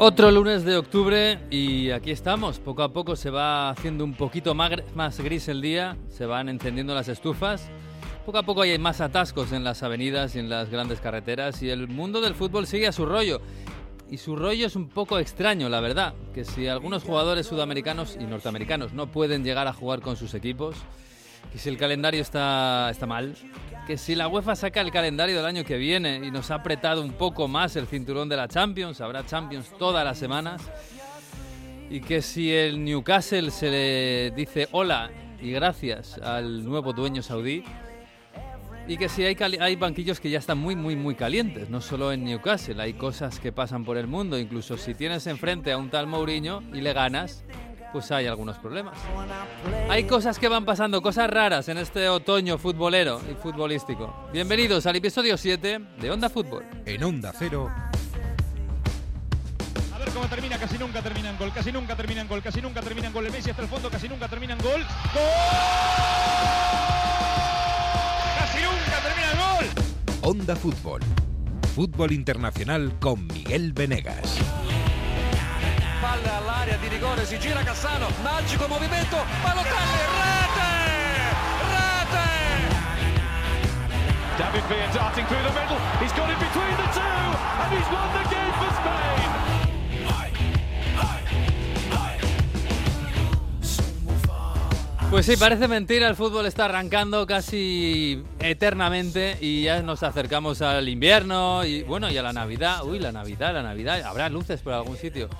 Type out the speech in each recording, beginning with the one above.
Otro lunes de octubre y aquí estamos. Poco a poco se va haciendo un poquito más gris el día, se van encendiendo las estufas. Poco a poco hay más atascos en las avenidas y en las grandes carreteras y el mundo del fútbol sigue a su rollo. Y su rollo es un poco extraño, la verdad, que si algunos jugadores sudamericanos y norteamericanos no pueden llegar a jugar con sus equipos, que si el calendario está, está mal, que si la UEFA saca el calendario del año que viene y nos ha apretado un poco más el cinturón de la Champions, habrá Champions todas las semanas, y que si el Newcastle se le dice hola y gracias al nuevo dueño saudí, y que si hay, hay banquillos que ya están muy, muy, muy calientes, no solo en Newcastle, hay cosas que pasan por el mundo, incluso si tienes enfrente a un tal Mourinho y le ganas, pues hay algunos problemas. Hay cosas que van pasando, cosas raras en este otoño futbolero y futbolístico. Bienvenidos al episodio 7 de Onda Fútbol. En Onda Cero. A ver cómo termina, casi nunca termina en gol, casi nunca termina en gol, casi nunca termina en gol. El Messi hasta el fondo, casi nunca termina en gol. ¡Gol! ¡Casi nunca termina en gol! Onda Fútbol. Fútbol Internacional con Miguel Venegas. Palla all'area di rigore, si gira Cassano, magico movimento, Balotelli, rete! Rete! David Villa darting through the middle, he's got it between the two, and he's won the game for Spain! Pues sí, parece mentira, el fútbol está arrancando casi eternamente y ya nos acercamos al invierno y bueno, y a la Navidad. Uy, la Navidad, la Navidad. Habrá luces por algún sitio.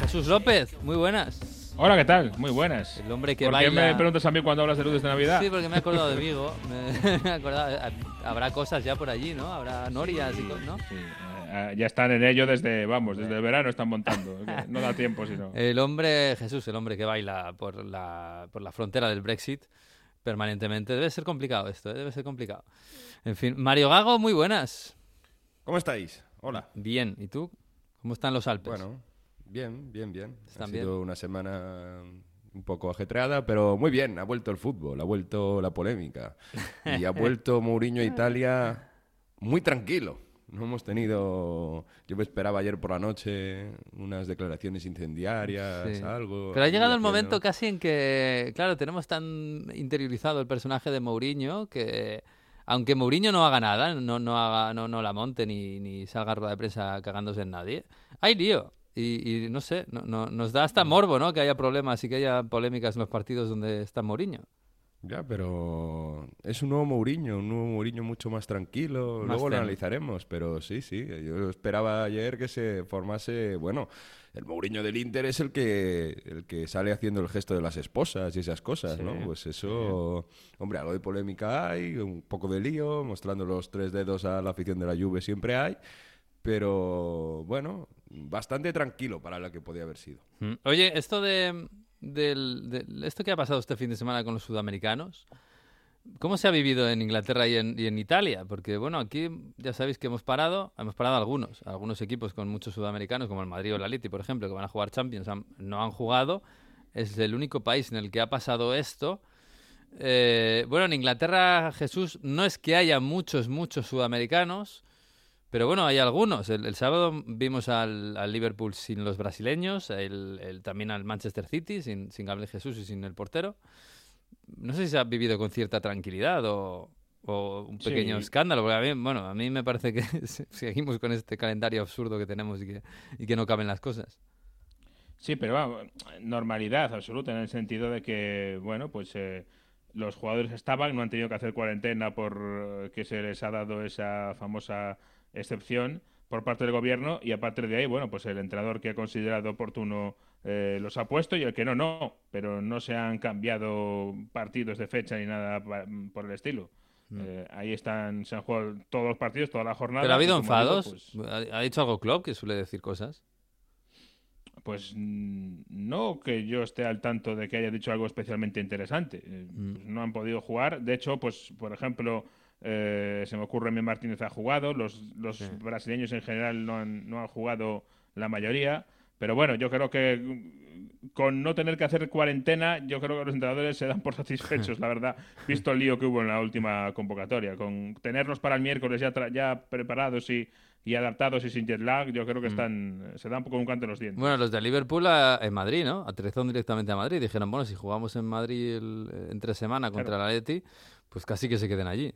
Jesús López, muy buenas. Hola, ¿qué tal? Muy buenas. El hombre que ¿Por qué me preguntas a mí cuando hablas de luces de Navidad? Sí, porque me he acordado de Vigo. Me he acordado, habrá cosas ya por allí, ¿no? Habrá norias y cosas, ¿no? Sí, eh, ya están en ello desde, vamos, desde el verano están montando. no da tiempo, sino. El hombre, Jesús, el hombre que baila por la, por la frontera del Brexit permanentemente. Debe ser complicado esto, ¿eh? debe ser complicado. En fin, Mario Gago, muy buenas. ¿Cómo estáis? Hola. Bien, ¿y tú? ¿Cómo están los Alpes? Bueno, Bien, bien, bien. ha sido una semana un poco ajetreada, pero muy bien. Ha vuelto el fútbol, ha vuelto la polémica. Y ha vuelto Mourinho a Italia muy tranquilo. No hemos tenido. Yo me esperaba ayer por la noche unas declaraciones incendiarias, algo. Pero ha llegado el momento casi en que, claro, tenemos tan interiorizado el personaje de Mourinho que, aunque Mourinho no haga nada, no, no, haga, no, no la monte ni, ni salga a rueda de prensa cagándose en nadie, hay lío. Y, no sé, no, nos da hasta morbo, ¿no? Que haya problemas y que haya polémicas en los partidos donde está Mourinho. Ya, pero es un nuevo Mourinho, un nuevo Mourinho mucho más tranquilo. Luego lo analizaremos, pero sí, sí. Yo esperaba ayer que se formase, bueno, el Mourinho del Inter es el que el que sale haciendo el gesto de las esposas y esas cosas, ¿no? Pues eso, hombre, algo de polémica hay, un poco de lío, mostrando los tres dedos a la afición de la Juve siempre hay, pero bueno, bastante tranquilo para lo que podía haber sido. Mm. Oye, esto de, esto que ha pasado este fin de semana con los sudamericanos, ¿cómo se ha vivido en Inglaterra y en, Italia? Porque bueno, aquí ya sabéis que hemos parado, hemos parado algunos, algunos equipos con muchos sudamericanos, como el Madrid o el Atleti, por ejemplo, que van a jugar Champions, no han jugado. Es el único país en el que ha pasado esto. Eh, bueno, en Inglaterra, Jesús, no es que haya muchos, muchos sudamericanos, pero bueno, hay algunos. El, sábado vimos al, Liverpool sin los brasileños, el, también al Manchester City sin, sin Gabriel Jesús y sin el portero. No sé si se ha vivido con cierta tranquilidad o, un pequeño escándalo, porque a mí, bueno, a mí me parece que seguimos con este calendario absurdo que tenemos y que, y que no caben las cosas. Sí, pero vamos, normalidad absoluta en el sentido de que, bueno, pues eh, los jugadores estaban, no han tenido que hacer cuarentena por eh, que se les ha dado esa famosa excepción por parte del gobierno y aparte de ahí, bueno, pues el entrenador que ha considerado oportuno eh, los ha puesto y el que no, no, pero no se han cambiado partidos de fecha ni nada por el estilo. Mm. Eh, ahí están, se han jugado todos los partidos, toda la jornada. ¿Pero ha habido enfados? Pues ¿Ha dicho algo Klopp que suele decir cosas? Pues no que yo esté al tanto de que haya dicho algo especialmente interesante. Eh, mm. pues no han podido jugar. De hecho, pues por ejemplo, eh, se me ocurre que Martínez ha jugado, los, los brasileños en general no han, no han jugado la mayoría, Pero bueno, yo creo que con no tener que hacer cuarentena, yo creo que los entrenadores se dan por satisfechos, la verdad, visto el lío que hubo en la última convocatoria. Con tenernos para el miércoles ya, ya preparados y, y, adaptados y sin jet lag, yo creo que mm. están se dan poco un canto en los dientes. Bueno, los de Liverpool a, en Madrid, ¿no? Aterrizaron directamente a Madrid. Dijeron, bueno, si jugamos en Madrid el, entre semana contra la el Atleti, pues casi que se queden allí.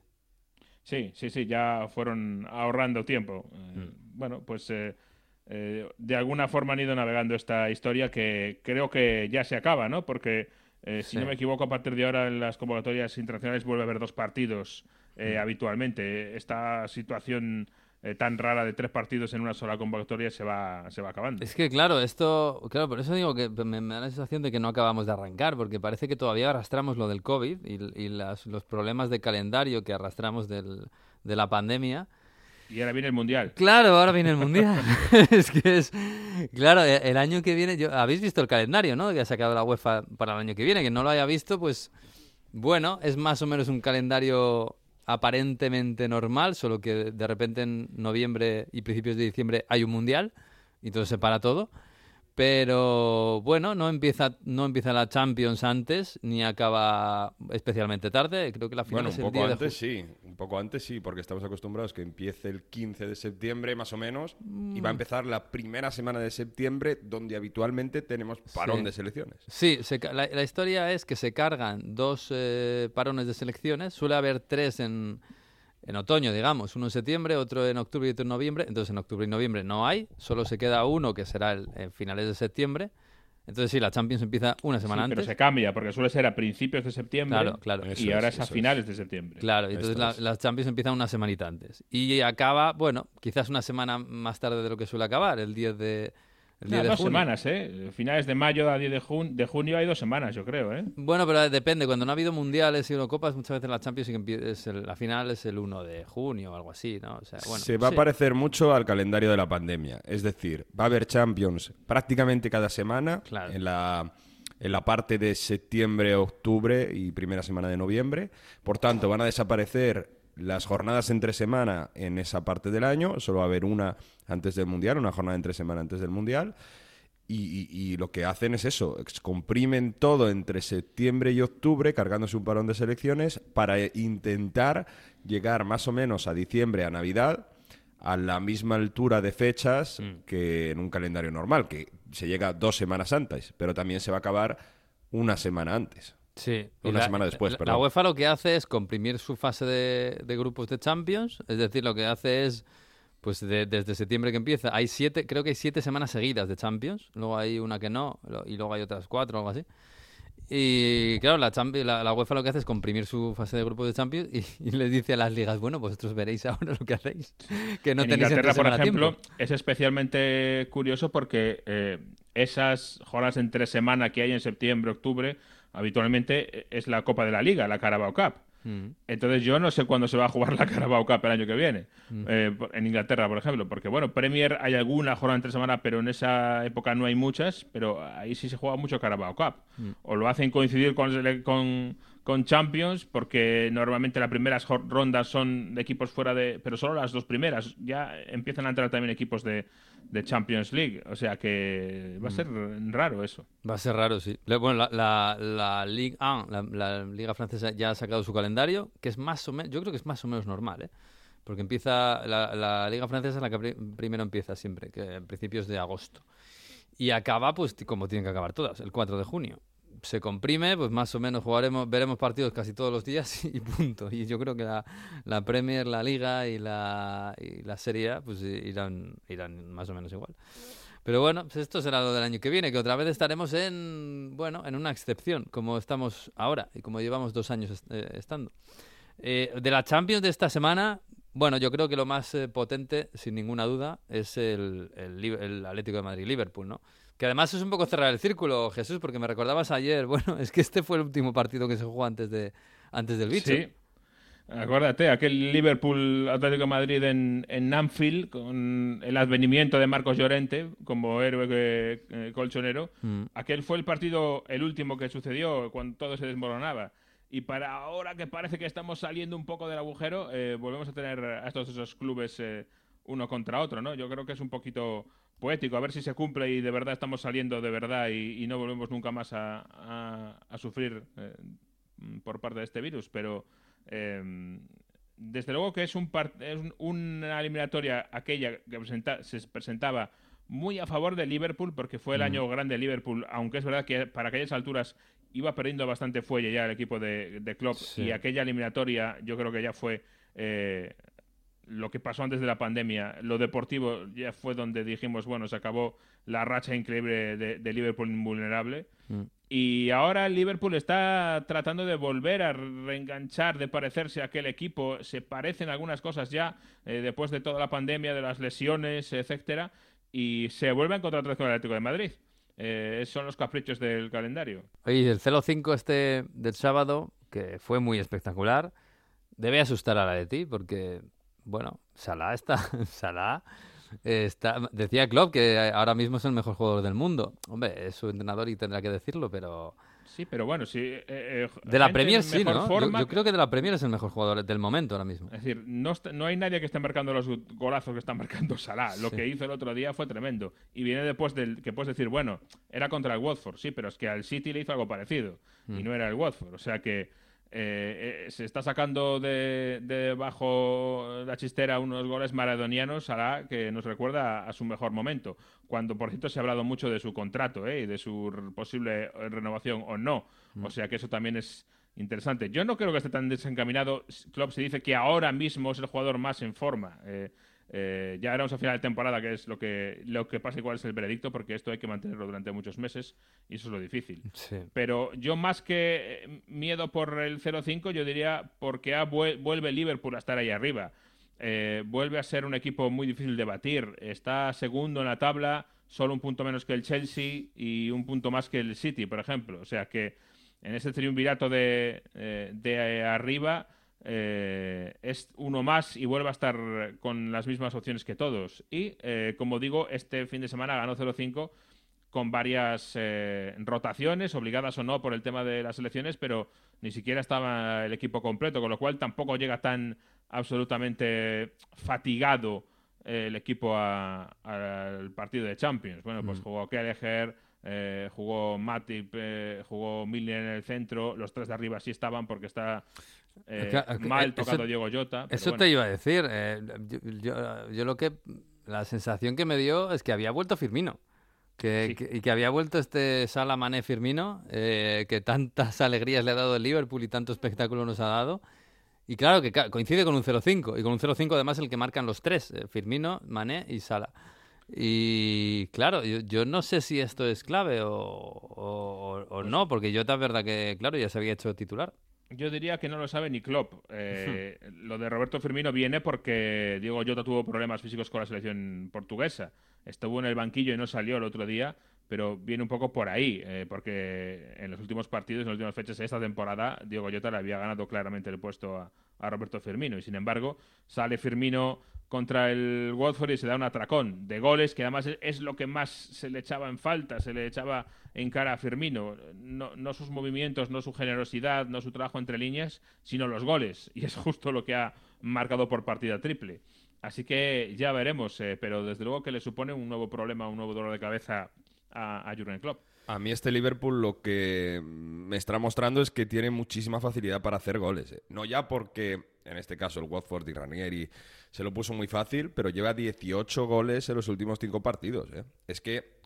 Sí, sí, sí, ya fueron ahorrando tiempo. Eh, mm. Bueno, pues... Eh, eh, de alguna forma han ido navegando esta historia que creo que ya se acaba, ¿no? Porque, eh, si no me equivoco, a partir de ahora en las convocatorias internacionales vuelve a haber dos partidos mm. habitualmente. Esta situación tan rara de tres partidos en una sola convocatoria se va, se va acabando. Es que, claro, esto, claro, por eso digo que me, da la sensación de que no acabamos de arrancar, porque parece que todavía arrastramos lo del COVID y, los problemas de calendario que arrastramos del, de la pandemia y ahora viene el Mundial. Claro, ahora viene el Mundial. es que es... Claro, e, el año que viene... Yo, Habéis visto el calendario, ¿no? Que ha sacado la UEFA para el año que viene. Que no lo haya visto, pues... Bueno, es más o menos un calendario aparentemente normal, solo que de repente en noviembre y principios de diciembre hay un Mundial y entonces se para todo. Pero bueno, no empieza, no empieza la Champions antes, ni acaba especialmente tarde. Creo que la final bueno, un poco antes sí, un poco antes sí, porque estamos acostumbrados que empiece el 15 de septiembre más o menos y va a mm. empezar la primera semana de septiembre donde habitualmente tenemos parón de selecciones. Sí, la, historia es que se cargan dos eh, parones de selecciones, suele haber tres en en otoño, digamos, uno en septiembre, otro en octubre y otro en noviembre. Entonces en octubre y noviembre no hay, solo se queda uno que será el, en finales de septiembre. Entonces sí, la Champions empieza una semana antes. Pero se cambia, porque suele ser a principios de septiembre. Claro, claro. Y ahora es, a finales de septiembre. Claro, entonces la, Champions empieza una semanita antes. Y acaba, bueno, quizás una semana más tarde de lo que suele acabar, el 10 de, dos semanas, ¿eh? Finales de mayo a 10 de, de, junio hay dos semanas, yo creo, ¿eh? Bueno, pero depende. Cuando no ha habido mundiales y Eurocopas, muchas veces la Champions es la final es el 1 de junio o algo así, ¿no? Se va a parecer mucho al calendario de la pandemia. Es decir, va a haber Champions prácticamente cada semana en la en la parte de septiembre, octubre y primera semana de noviembre. Por tanto, van a desaparecer las jornadas entre semana en esa parte del año, solo va a haber una antes del Mundial, una jornada entre semana antes del Mundial. Y, lo que hacen es eso, comprimen todo entre septiembre y octubre, cargándose un parón de selecciones, para intentar llegar más o menos a diciembre, a Navidad, a la misma altura de fechas mm. que en un calendario normal, que se llega dos semanas antes, pero también se va a acabar una semana antes. Sí. Una semana después, la, la, UEFA lo que hace es comprimir su fase de, grupos de Champions, es decir, lo que hace es, pues desde septiembre que empieza, hay siete, creo que hay siete semanas seguidas de Champions, luego hay una que no, y luego hay otras cuatro o algo así. Y claro, la, la, UEFA lo que hace es comprimir su fase de grupos de Champions y, les dice a las ligas, bueno, vosotros veréis ahora lo que hacéis. Que no en tenéis Inglaterra, por ejemplo, es especialmente curioso porque eh, esas jornadas entre semana que hay en septiembre, octubre, habitualmente es la Copa de la Liga, la Carabao Cup. Mm. Entonces yo no sé cuándo se va a jugar la Carabao Cup el año que viene, mm. eh, en Inglaterra, por ejemplo, porque bueno, Premier hay alguna jornada entre semana, pero en esa época no hay muchas, pero ahí sí se juega mucho Carabao Cup. Mm. O lo hacen coincidir con, con, con, Champions, porque normalmente las primeras rondas son de equipos fuera de... pero solo las dos primeras, ya empiezan a entrar también equipos de, de Champions League. O sea que va a ser raro eso. Va a ser raro, sí. Bueno, la, la, la Ligue 1, la, Liga Francesa ya ha sacado su calendario, que es más o menos, yo creo que es más o menos normal, ¿eh? Porque empieza, la, Liga Francesa es la que primero empieza siempre, que en principios de agosto. Y acaba, pues, como tienen que acabar todas, el 4 de junio se comprime, pues más o menos jugaremos, veremos partidos casi todos los días y punto. Y yo creo que la, la Premier, la Liga y la, la Serie A, pues irán, irán más o menos igual. Pero bueno, pues esto será lo del año que viene, que otra vez estaremos en, bueno, en una excepción, como estamos ahora y como llevamos dos años eh, estando. Eh, de la Champions de esta semana, bueno, yo creo que lo más eh, potente, sin ninguna duda, es el, el, el Atlético de Madrid-Liverpool, ¿no? Que además es un poco cerrar el círculo, Jesús, porque me recordabas ayer, bueno, es que este fue el último partido que se jugó antes, de, antes del bicho. Sí. Acuérdate, aquel Liverpool Atlético de Madrid en, en Anfield, con el advenimiento de Marcos Llorente como héroe eh, colchonero. Mm. Aquel fue el partido, el último que sucedió cuando todo se desmoronaba. Y para ahora que parece que estamos saliendo un poco del agujero, eh, volvemos a tener a estos esos clubes eh, uno contra otro, ¿no? Yo creo que es un poquito poético, a ver si se cumple y de verdad estamos saliendo de verdad y, no volvemos nunca más a, sufrir eh, por parte de este virus, pero em, desde luego que es, un es una eliminatoria aquella que se presentaba muy a favor de Liverpool porque fue el año grande de Liverpool, aunque es verdad que para aquellas alturas iba perdiendo bastante fuelle ya el equipo de, de Klopp y aquella eliminatoria yo creo que ya fue eh, lo que pasó antes de la pandemia, lo deportivo ya fue donde dijimos, bueno, se acabó la racha increíble de, Liverpool invulnerable. Mm. Y ahora Liverpool está tratando de volver a reenganchar, de parecerse a aquel equipo. Se parecen algunas cosas ya, eh, después de toda la pandemia, de las lesiones, etcétera. Y se vuelve a encontrar con el Atlético de Madrid. Eh, son los caprichos del calendario. Oye, el 0-5 este del sábado, que fue muy espectacular, debe asustar a la de ti, porque bueno, Salah está. Salah está. Decía Klopp que ahora mismo es el mejor jugador del mundo. Hombre, es su entrenador y tendrá que decirlo, pero. Sí, pero bueno, sí. Eh, eh, de la Premier sí, ¿no? Yo, creo que de la Premier es el mejor jugador del momento ahora mismo. Es decir, no, no hay nadie que esté marcando los golazos que está marcando Salah. Lo que hizo el otro día fue tremendo. Y viene después del que puedes decir, bueno, era contra el Watford, sí, pero es que al City le hizo algo parecido. Y mm. no era el Watford. O sea que eh, eh, se está sacando de, bajo la chistera unos goles maradonianos hará que nos recuerda a su mejor momento. Cuando, por cierto, se ha hablado mucho de su contrato eh, y de su posible renovación o no. O mm. sea que eso también es interesante. Yo no creo que esté tan desencaminado. Klopp se dice que ahora mismo es el jugador más en forma. Eh, ya éramos a final de temporada, que es lo que, lo que pasa y cuál es el veredicto, porque esto hay que mantenerlo durante muchos meses y eso es lo difícil. Pero yo más que eh, miedo por el 0-5, yo diría porque vuelve Liverpool a estar ahí arriba. Eh, vuelve a ser un equipo muy difícil de batir. Está segundo en la tabla, solo un punto menos que el Chelsea y un punto más que el City, por ejemplo. O sea que en ese triunvirato de, de arriba eh, es uno más y vuelve a estar con las mismas opciones que todos. Y, eh, como digo, este fin de semana ganó 0-5 con varias eh, rotaciones, obligadas o no por el tema de las elecciones, pero ni siquiera estaba el equipo completo, con lo cual tampoco llega tan absolutamente fatigado el equipo al partido de Champions. Bueno, pues mm. jugó Kelleher, jugó Matip, jugó Milner en el centro, los tres de arriba sí estaban porque está eh, mal eh, tocado Diego Jota. Eso te iba a decir. Eh, yo, lo que. La sensación que me dio es que había vuelto Firmino. Que, y que había vuelto este Sala Mané Firmino, que tantas alegrías le ha dado el Liverpool y tanto espectáculo nos ha dado. Y claro que coincide con un 0-5. Y con un 0-5 además el que marcan los tres, Firmino, Mané y Sala. Y claro, yo, no sé si esto es clave o, pues no, porque Jota es verdad que, claro, ya se había hecho titular. Yo diría que no lo sabe ni Klopp. Eh, lo de Roberto Firmino viene porque Diego Jota tuvo problemas físicos con la selección portuguesa. Estuvo en el banquillo y no salió el otro día, pero viene un poco por ahí, eh, porque en los últimos partidos, en las últimas fechas de esta temporada, Diego Jota le había ganado claramente el puesto a, a Roberto Firmino. Y sin embargo, sale Firmino contra el Watford y se da un atracón de goles, que además es lo que más se le echaba en falta, se le echaba en cara a Firmino. No, sus movimientos, no su generosidad, no su trabajo entre líneas, sino los goles. Y es justo lo que ha marcado por partida triple. Así que ya veremos, eh, pero desde luego que le supone un nuevo problema, un nuevo dolor de cabeza a, a Jurgen Klopp. A mí este Liverpool lo que me está mostrando es que tiene muchísima facilidad para hacer goles. Eh. No ya porque, en este caso, el Watford y Ranieri se lo puso muy fácil, pero lleva 18 goles en los últimos 5 partidos. Eh. Es que,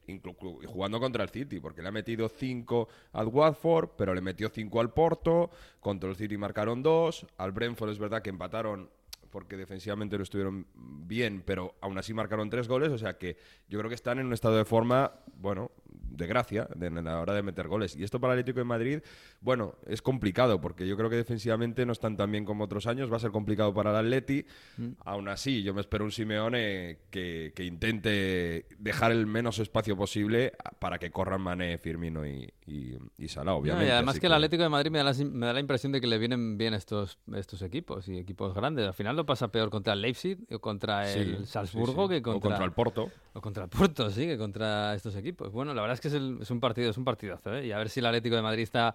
jugando contra el City, porque le ha metido 5 al Watford, pero le metió 5 al Porto, contra el City marcaron 2, al Brentford es verdad que empataron porque defensivamente no estuvieron bien, pero aún así marcaron tres goles, o sea que yo creo que están en un estado de forma, bueno, de gracia de, a la hora de meter goles. Y esto para el Atlético de Madrid, bueno, es complicado porque yo creo que defensivamente no están tan bien como otros años. Va a ser complicado para el Atleti. Mm. Aún así, yo me espero un Simeone que, intente dejar el menos espacio posible para que corran Mané, Firmino y, y, Salah, obviamente. y además que el Atlético de Madrid me da, la, me da la impresión de que le vienen bien estos, estos equipos y equipos grandes. Al final lo pasa peor contra el Leipzig o contra el Salzburgo que contra, o contra el Porto. O contra el Porto, sí, que contra estos equipos. Bueno, la verdad es que es, un partido, es un partidazo, ¿eh? Y a ver si el Atlético de Madrid está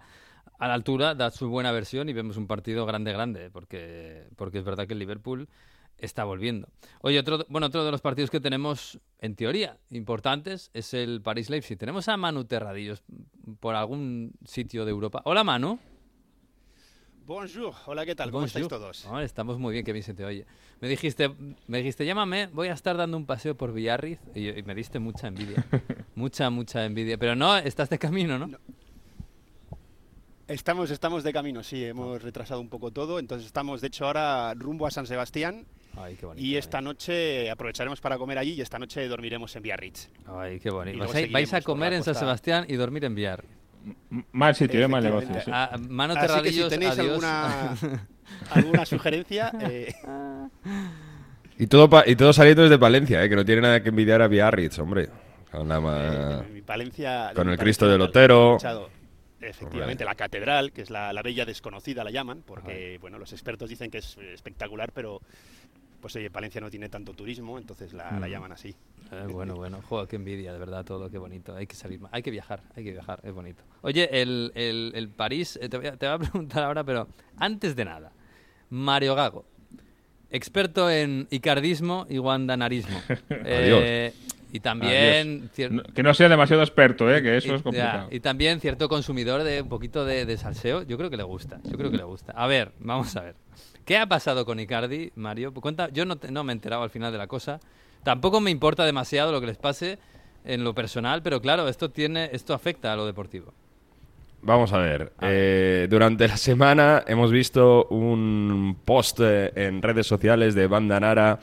a la altura, da su buena versión y vemos un partido grande, grande, porque, porque es verdad que el Liverpool está volviendo. Oye, otro, bueno, otro de los partidos que tenemos, en teoría, importantes, es el París-Leipzig. Tenemos a Manu Terradillos por algún sitio de Europa. Hola, Manu. Bonjour, hola, ¿qué tal? ¿Cómo estáis todos? estamos muy bien, que bien se te oye. Me dijiste, me dijiste, llámame, voy a estar dando un paseo por Villarriz y, me diste mucha envidia. mucha, mucha envidia. Pero no, estás de camino, ¿no? Estamos, estamos de camino, sí, hemos retrasado un poco todo. Entonces estamos, de hecho, ahora rumbo a San Sebastián. Ay, qué bonito, y esta noche aprovecharemos para comer allí y esta noche dormiremos en Biarritz. Ay, qué bonito. Vais a comer en San Sebastián y dormir en Biarritz. Mal sitio, mal negocio. Ah, mano Así que si tenéis alguna, alguna sugerencia... Eh... Y todo, y todo saliendo desde Valencia, eh, que no tiene nada que envidiar a Biarritz, hombre. Con, la, Valencia, con el Cristo del Otero. Efectivamente, la catedral, que es la, la, bella desconocida, la llaman, porque bueno, los expertos dicen que es espectacular, pero pues oye, Valencia no tiene tanto turismo, entonces la, la mm. llaman así. Eh, bueno, bueno, joder, qué envidia, de verdad, todo, qué bonito. Hay que salir, hay que viajar, hay que viajar, es bonito. Oye, el, el, el París, eh, te, voy a, te voy a preguntar ahora, pero antes de nada, Mario Gago, experto en icardismo y guandanarismo. eh, y también... que no sea demasiado experto, ¿eh? que eso es complicado. y también cierto consumidor de un poquito de, de, salseo. Yo creo que le gusta, yo creo que le gusta. A ver, vamos a ver. ¿Qué ha pasado con Icardi, Mario? Cuenta, yo no, no me he enterado al final de la cosa. Tampoco me importa demasiado lo que les pase en lo personal, pero claro, esto, tiene, esto afecta a lo deportivo. Vamos a ver. Eh, durante la semana hemos visto un post eh, en redes sociales de Banda Nara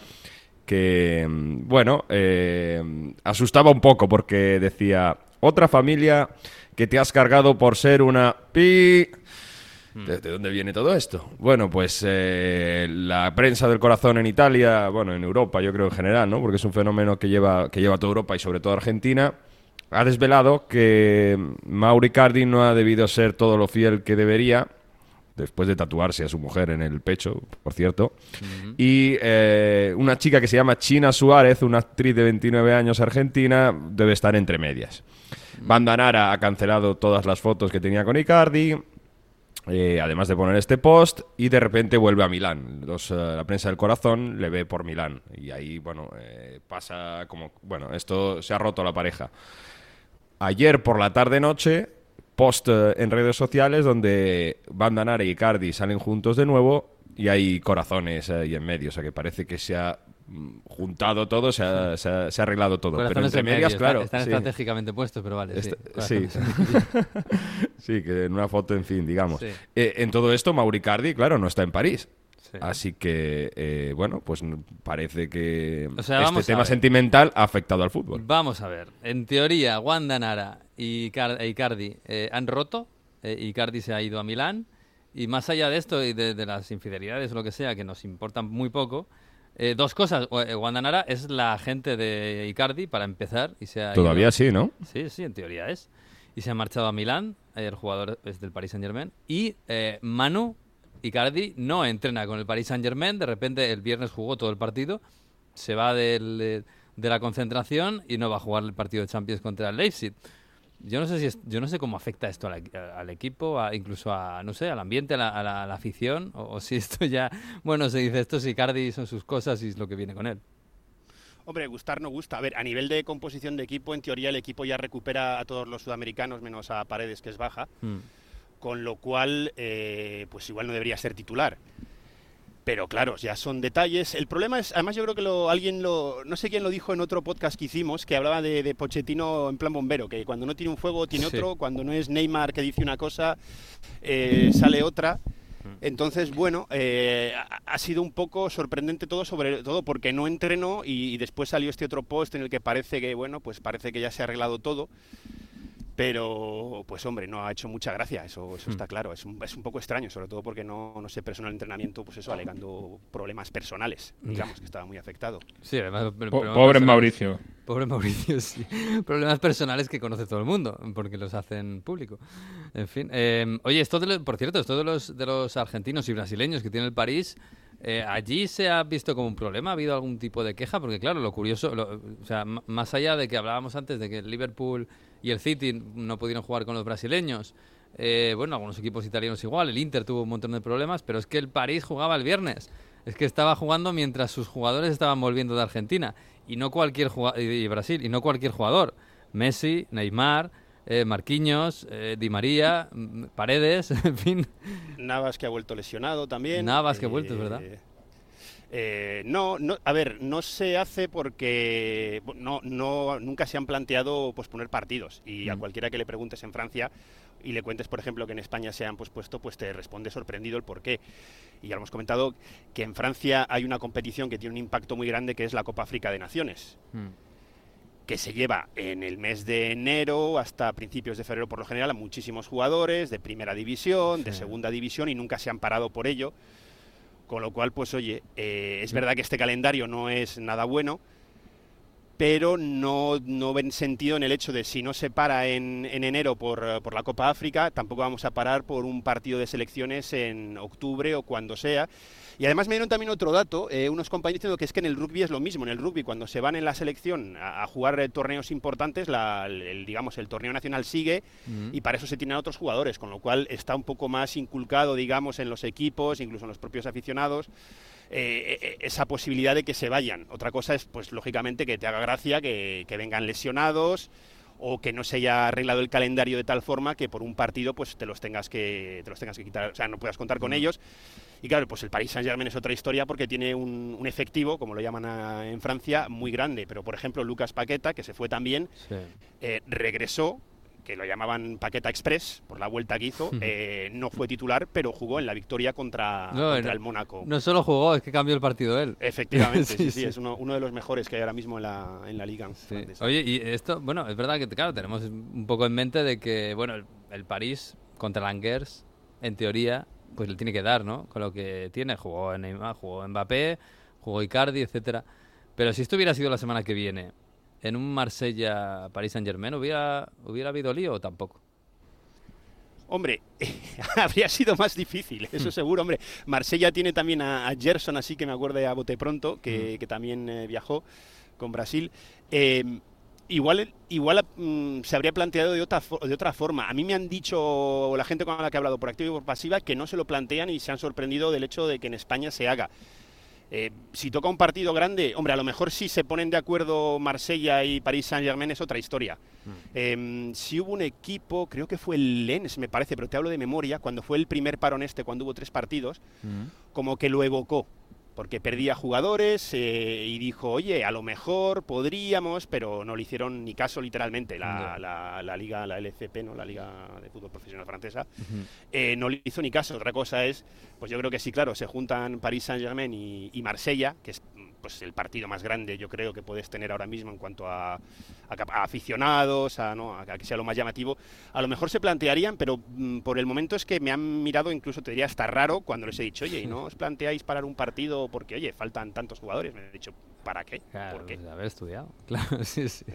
que, mm, bueno, eh, asustaba un poco porque decía, otra familia que te has cargado por ser una pi ¿De, dónde viene todo esto? Bueno, pues eh, la prensa del corazón en Italia, bueno, en Europa yo creo en general, ¿no? Porque es un fenómeno que lleva, que lleva toda Europa y sobre todo Argentina, ha desvelado que Mauri Cardi no ha debido ser todo lo fiel que debería, después de tatuarse a su mujer en el pecho, por cierto. Y eh, una chica que se llama China Suárez, una actriz de 29 años argentina, debe estar entre medias. Bandanara ha cancelado todas las fotos que tenía con Icardi. Eh, además de poner este post, y de repente vuelve a Milán. Eh, la prensa del corazón le ve por Milán. Y ahí, bueno, eh, pasa como. Bueno, esto se ha roto la pareja. Ayer por la tarde-noche, post en redes sociales donde Bandanara y Cardi salen juntos de nuevo y hay corazones ahí en medio. O sea que parece que se ha juntado todo, se ha, se ha, arreglado todo. pero entre medias, claro. Están, estratégicamente puestos, pero vale. sí, sí. que en una foto, en fin, digamos. Eh, en todo esto, Mauricardi, claro, no está en París. Así que, eh, bueno, pues parece que este tema sentimental ha afectado al fútbol. Vamos a ver. En teoría, Wanda Nara y e Icardi eh, han roto. Icardi se ha ido a Milán. Y más allá de esto y de, de las infidelidades o lo que sea, que nos importan muy poco, eh, dos cosas. Guandanara eh, es la agente de Icardi, para empezar. y se Todavía sí, ¿no? Sí, sí, en teoría es. Y se ha marchado a Milán, el jugador es del Paris Saint-Germain. Y eh, Manu Icardi no entrena con el Paris Saint-Germain. De repente, el viernes jugó todo el partido. Se va de la concentración y no va a jugar el partido de Champions contra el Leipzig. Yo no sé si es, yo no sé cómo afecta esto al, equipo, incluso a no sé, al ambiente, a la, afición, o, si esto ya, bueno, se dice esto si Cardi son sus cosas y es lo que viene con él. Hombre, gustar no gusta. A ver, a nivel de composición de equipo, en teoría el equipo ya recupera a todos los sudamericanos menos a Paredes que es baja, mm. con lo cual, eh, pues igual no debería ser titular. Pero claro, ya son detalles. El problema es, además yo creo que lo, alguien lo, no sé quién lo dijo en otro podcast que hicimos, que hablaba de, Pochettino en plan bombero, que cuando no tiene un fuego tiene otro, cuando no es Neymar que dice una cosa, eh, sale otra. Entonces, bueno, eh, ha sido un poco sorprendente todo, sobre todo porque no entrenó y, y, después salió este otro post en el que parece que, bueno, pues parece que ya se ha arreglado todo. Pero, pues hombre, no ha hecho mucha gracia, eso, eso está hmm. claro. Es un, es un poco extraño, sobre todo porque no, no se personal el entrenamiento, pues eso, alegando problemas personales, digamos, que estaba muy afectado. Sí, además, pobre Mauricio. Pobre Mauricio, sí. Problemas personales que conoce todo el mundo, porque los hacen público. En fin. Em, oye, esto de por cierto, esto de los, de los argentinos y brasileños que tiene el París, eh, ¿Allí se ha visto como un problema? ¿Ha habido algún tipo de queja? Porque claro, lo curioso, o sea, más allá de que hablábamos antes de que el Liverpool y el City no pudieron jugar con los brasileños, eh, bueno, algunos equipos italianos igual, el Inter tuvo un montón de problemas, pero es que el París jugaba el viernes. es que estaba jugando mientras sus jugadores estaban volviendo de Argentina y no cualquier y Brasil y no cualquier jugador. Messi, Neymar, eh, Marquinhos, eh, Di María, mm, Paredes, en fin. Navas que ha vuelto lesionado también. Navas que ha vuelto, es verdad. Eh, no, no, a ver, no se hace porque no, no, nunca se han planteado pues, poner partidos y a mm. cualquiera que le preguntes en Francia y le cuentes, por ejemplo, que en España se han pues, puesto, pues te responde sorprendido el por qué. Y ya hemos comentado que en Francia hay una competición que tiene un impacto muy grande que es la Copa África de Naciones. Mm. que se lleva en el mes de enero hasta principios de febrero por lo general a muchísimos jugadores de primera división, de segunda división y nunca se han parado por ello. Con lo cual, pues oye, eh, es verdad que este calendario no es nada bueno, pero no, no ven sentido en el hecho de si no se para en, en enero por, por, la Copa África, tampoco vamos a parar por un partido de selecciones en octubre o cuando sea. Y además me dieron también otro dato, eh, unos compañeros diciendo que es que en el rugby es lo mismo, en el rugby cuando se van en la selección a, jugar eh, torneos importantes, el, digamos, el torneo nacional sigue y para eso se tienen otros jugadores, con lo cual está un poco más inculcado, digamos, en los equipos, incluso en los propios aficionados. Eh, esa posibilidad de que se vayan. Otra cosa es, pues lógicamente, que te haga gracia que, que vengan lesionados, o que no se haya arreglado el calendario de tal forma que por un partido pues te los tengas que te los tengas que quitar, o sea, no puedas contar con ellos. Y claro, pues el Paris Saint-Germain es otra historia porque tiene un, efectivo, como lo llaman en Francia, muy grande. Pero, por ejemplo, Lucas Paqueta, que se fue también, eh, regresó que lo llamaban Paqueta Express por la vuelta que hizo, eh, no fue titular, pero jugó en la victoria contra, el Mónaco. No solo jugó, es que cambió el partido él. Efectivamente, sí, sí, es uno, de los mejores que hay ahora mismo en la, en la liga. Oye, y esto, bueno, es verdad que, claro, tenemos un poco en mente de que, bueno, el, París contra Langers, en teoría, pues le tiene que dar, ¿no? Con lo que tiene, jugó en Neymar, jugó en Mbappé, jugó Icardi, etcétera. Pero si esto hubiera sido la semana que viene, en un Marsella París Saint Germain hubiera hubiera habido lío o tampoco Hombre, habría sido más difícil, eso hmm. seguro. Hombre, Marsella tiene también a, Gerson, así que me acuerdo a bote pronto, que, hmm. también eh, viajó con Brasil. Em, igual igual mm, se habría planteado de otra, de otra forma. A mí me han dicho la gente con la que he hablado por activa y por pasiva que no se lo plantean y se han sorprendido del hecho de que en España se haga. Eh, si toca un partido grande, hombre, a lo mejor si se ponen de acuerdo Marsella y París Saint-Germain es otra historia. Mm. Em, si hubo un equipo, creo que fue el Lens, me parece, pero te hablo de memoria, cuando fue el primer parón este, cuando hubo tres partidos, mm. como que lo evocó porque perdía jugadores eh, y dijo, oye, a lo mejor podríamos, pero no le hicieron ni caso literalmente la, la, liga, la LCP, ¿no? la Liga de Fútbol Profesional Francesa, eh, no le hizo ni caso. Otra cosa es, pues yo creo que sí, claro, se juntan París Saint-Germain y, y Marsella, que es pues el partido más grande yo creo que puedes tener ahora mismo en cuanto a, aficionados, a, ¿no? a, que sea lo más llamativo, a lo mejor se plantearían, pero mm, por el momento es que me han mirado, incluso te diría hasta raro cuando les he dicho, oye, ¿y no os planteáis parar un partido porque, oye, faltan tantos jugadores? Me he dicho, ¿para qué? ¿Por qué? Pues haber estudiado, claro, sí, sí.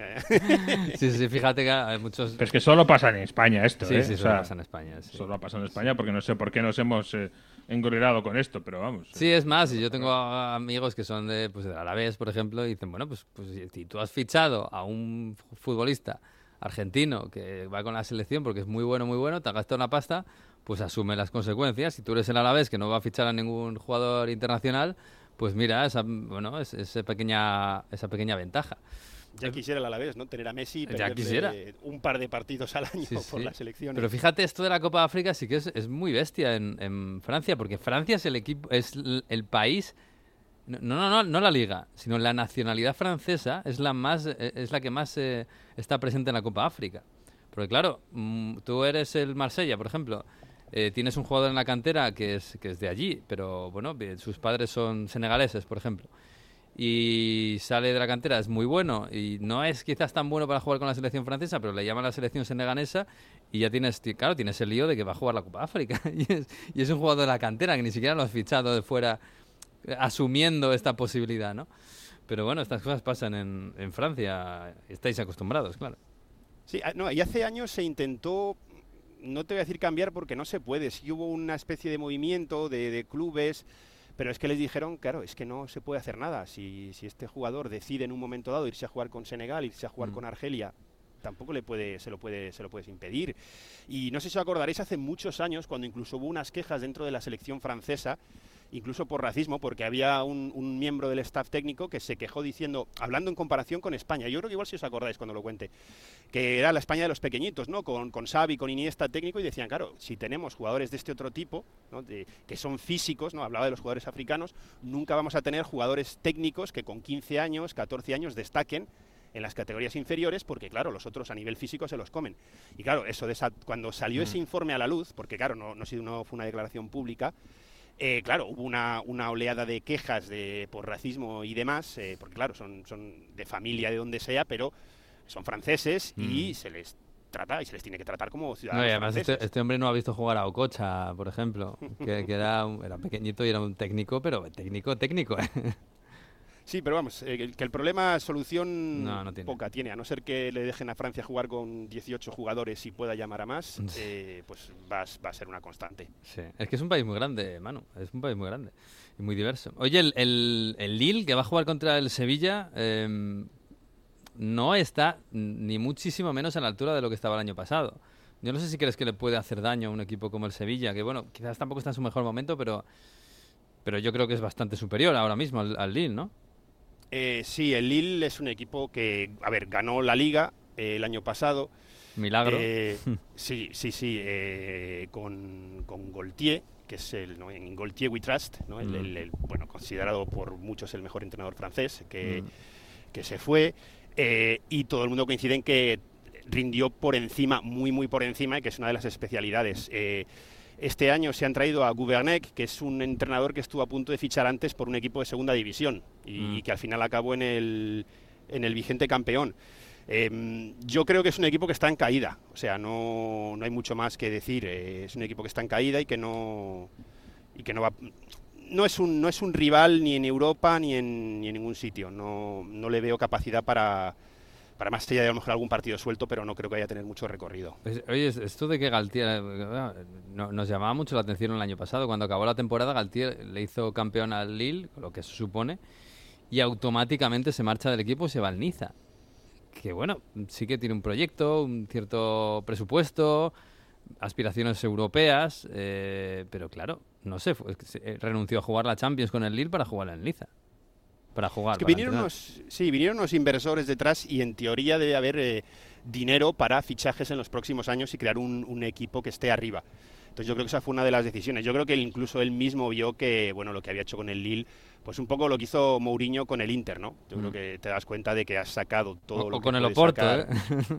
sí, sí, fíjate que hay muchos... Pero es que solo pasa en España esto, Sí, ¿eh? sí, solo pasa en España. Solo pasa en España porque no sé por qué nos hemos... Eh, engorilado con esto, pero vamos. Sí, es más, y yo tengo amigos que son de, pues, de Alavés, por ejemplo, y dicen, bueno, pues, pues si tú has fichado a un futbolista argentino que va con la selección porque es muy bueno, muy bueno, te ha gastado una pasta, pues asume las consecuencias. Si tú eres el Alavés que no va a fichar a ningún jugador internacional, pues mira, esa, bueno, es, esa, pequeña, esa pequeña ventaja. Ya quisiera el Alavés, ¿no? Tener a Messi ya quisiera. un par de partidos al año por la selección. Pero fíjate, esto de la Copa de África sí que es, es muy bestia en, en, Francia, porque Francia es el equipo, es el país. No, no, no, no la liga, sino la nacionalidad francesa es la más, e, es la que más eh, está presente en la Copa África. Porque claro, mm, tú eres el Marsella, por ejemplo, eh, tienes un jugador en la cantera que es, que es de allí, pero bueno, sus padres son senegaleses, por ejemplo y sale de la cantera, es muy bueno y no es quizás tan bueno para jugar con la selección francesa, pero le llaman la selección seneganesa y ya tienes, claro, tienes el lío de que va a jugar la Copa África y es, y es un jugador de la cantera que ni siquiera lo has fichado de fuera asumiendo esta posibilidad, ¿no? Pero bueno, estas cosas pasan en, en Francia, estáis acostumbrados, claro. Sí, ah, no, y hace años se intentó no te voy a decir cambiar porque no se puede. Sí hubo una especie de movimiento de, de clubes pero es que les dijeron, claro, es que no se puede hacer nada. Si, si este jugador decide en un momento dado irse a jugar con Senegal, irse a jugar mm. con Argelia, tampoco le puede, se lo puede, se lo puedes impedir. Y no sé si os acordaréis hace muchos años, cuando incluso hubo unas quejas dentro de la selección francesa, incluso por racismo, porque había un, miembro del staff técnico que se quejó diciendo, hablando en comparación con España, yo creo que igual si os acordáis cuando lo cuente, que era la España de los pequeñitos, ¿no? Con, con Xavi, con Iniesta técnico, y decían, claro, si tenemos jugadores de este otro tipo, que son físicos, ¿no? Hablaba de los jugadores africanos, nunca vamos a tener jugadores técnicos que con 15 años, 14 años destaquen en las categorías inferiores porque, claro, los otros a nivel físico se los comen. Y claro, eso de cuando salió ese mm. informe a la luz, porque claro, no, no, no fue una declaración pública, eh, claro, hubo una, una, oleada de quejas de, por racismo y demás, eh, porque claro, son, son de familia de donde sea, pero son franceses y mm. se les trata y se les tiene que tratar como ciudadanos. No, y además este, este, hombre no ha visto jugar a Ococha, por ejemplo, que, que era, era, pequeñito y era un técnico, pero técnico, técnico. ¿eh? Sí, pero vamos, eh, que el problema solución poca tiene, a no ser que le dejen a Francia jugar con 18 jugadores y pueda llamar a más, eh, pues va, a ser una constante. Sí, es que es un país muy grande, Manu, es un país muy grande y muy diverso. Oye, el, el, Lille que va a jugar contra el Sevilla em, no está ni muchísimo menos a la altura de lo que estaba el año pasado. Yo no sé si crees que le puede hacer daño a un equipo como el Sevilla, que bueno, quizás tampoco está en su mejor momento, pero, pero yo creo que es bastante superior ahora mismo al, al Lille, ¿no? Eh, sí, el Lille es un equipo que, a ver, ganó la liga eh, el año pasado. Milagro. Eh, sí, sí, sí, con, con Goltier, que es el, ¿no? en Goltier We Trust, ¿no? el, mm. bueno, considerado por muchos el mejor entrenador francés, que, mm. que se fue. y todo el mundo coincide en que rindió por encima, muy, muy por encima, y que es una de las especialidades. Este año se han traído a Gubernec, que es un entrenador que estuvo a punto de fichar antes por un equipo de segunda división y, mm. que al final acabó en el, en el vigente campeón. Em, yo creo que es un equipo que está en caída, o sea, no, no hay mucho más que decir. Eh, es un equipo que está en caída y que no y que no va no es un no es un rival ni en Europa ni en, ni en ningún sitio. No, no le veo capacidad para para allá de a lo mejor algún partido suelto, pero no creo que vaya a tener mucho recorrido. Pues, oye, esto de que Galtier eh, nos llamaba mucho la atención el año pasado, cuando acabó la temporada Galtier le hizo campeón al Lille, lo que se supone, y automáticamente se marcha del equipo y se va al Niza. Que bueno, sí que tiene un proyecto, un cierto presupuesto, aspiraciones europeas, eh, pero claro, no sé, eh, renunció a jugar la Champions con el Lille para jugar en Niza para jugar. que vinieron unos, sí, vinieron unos inversores detrás y en teoría debe haber eh, dinero para fichajes en los próximos años y crear un, equipo que esté arriba. Entonces yo creo que esa fue una de las decisiones. Yo creo que incluso él mismo vio que, bueno, lo que había hecho con el Lille, pues un poco lo que hizo Mourinho con el Inter, ¿no? Yo creo mm. que te das cuenta de que has sacado todo lo que con el Oporto, ¿eh?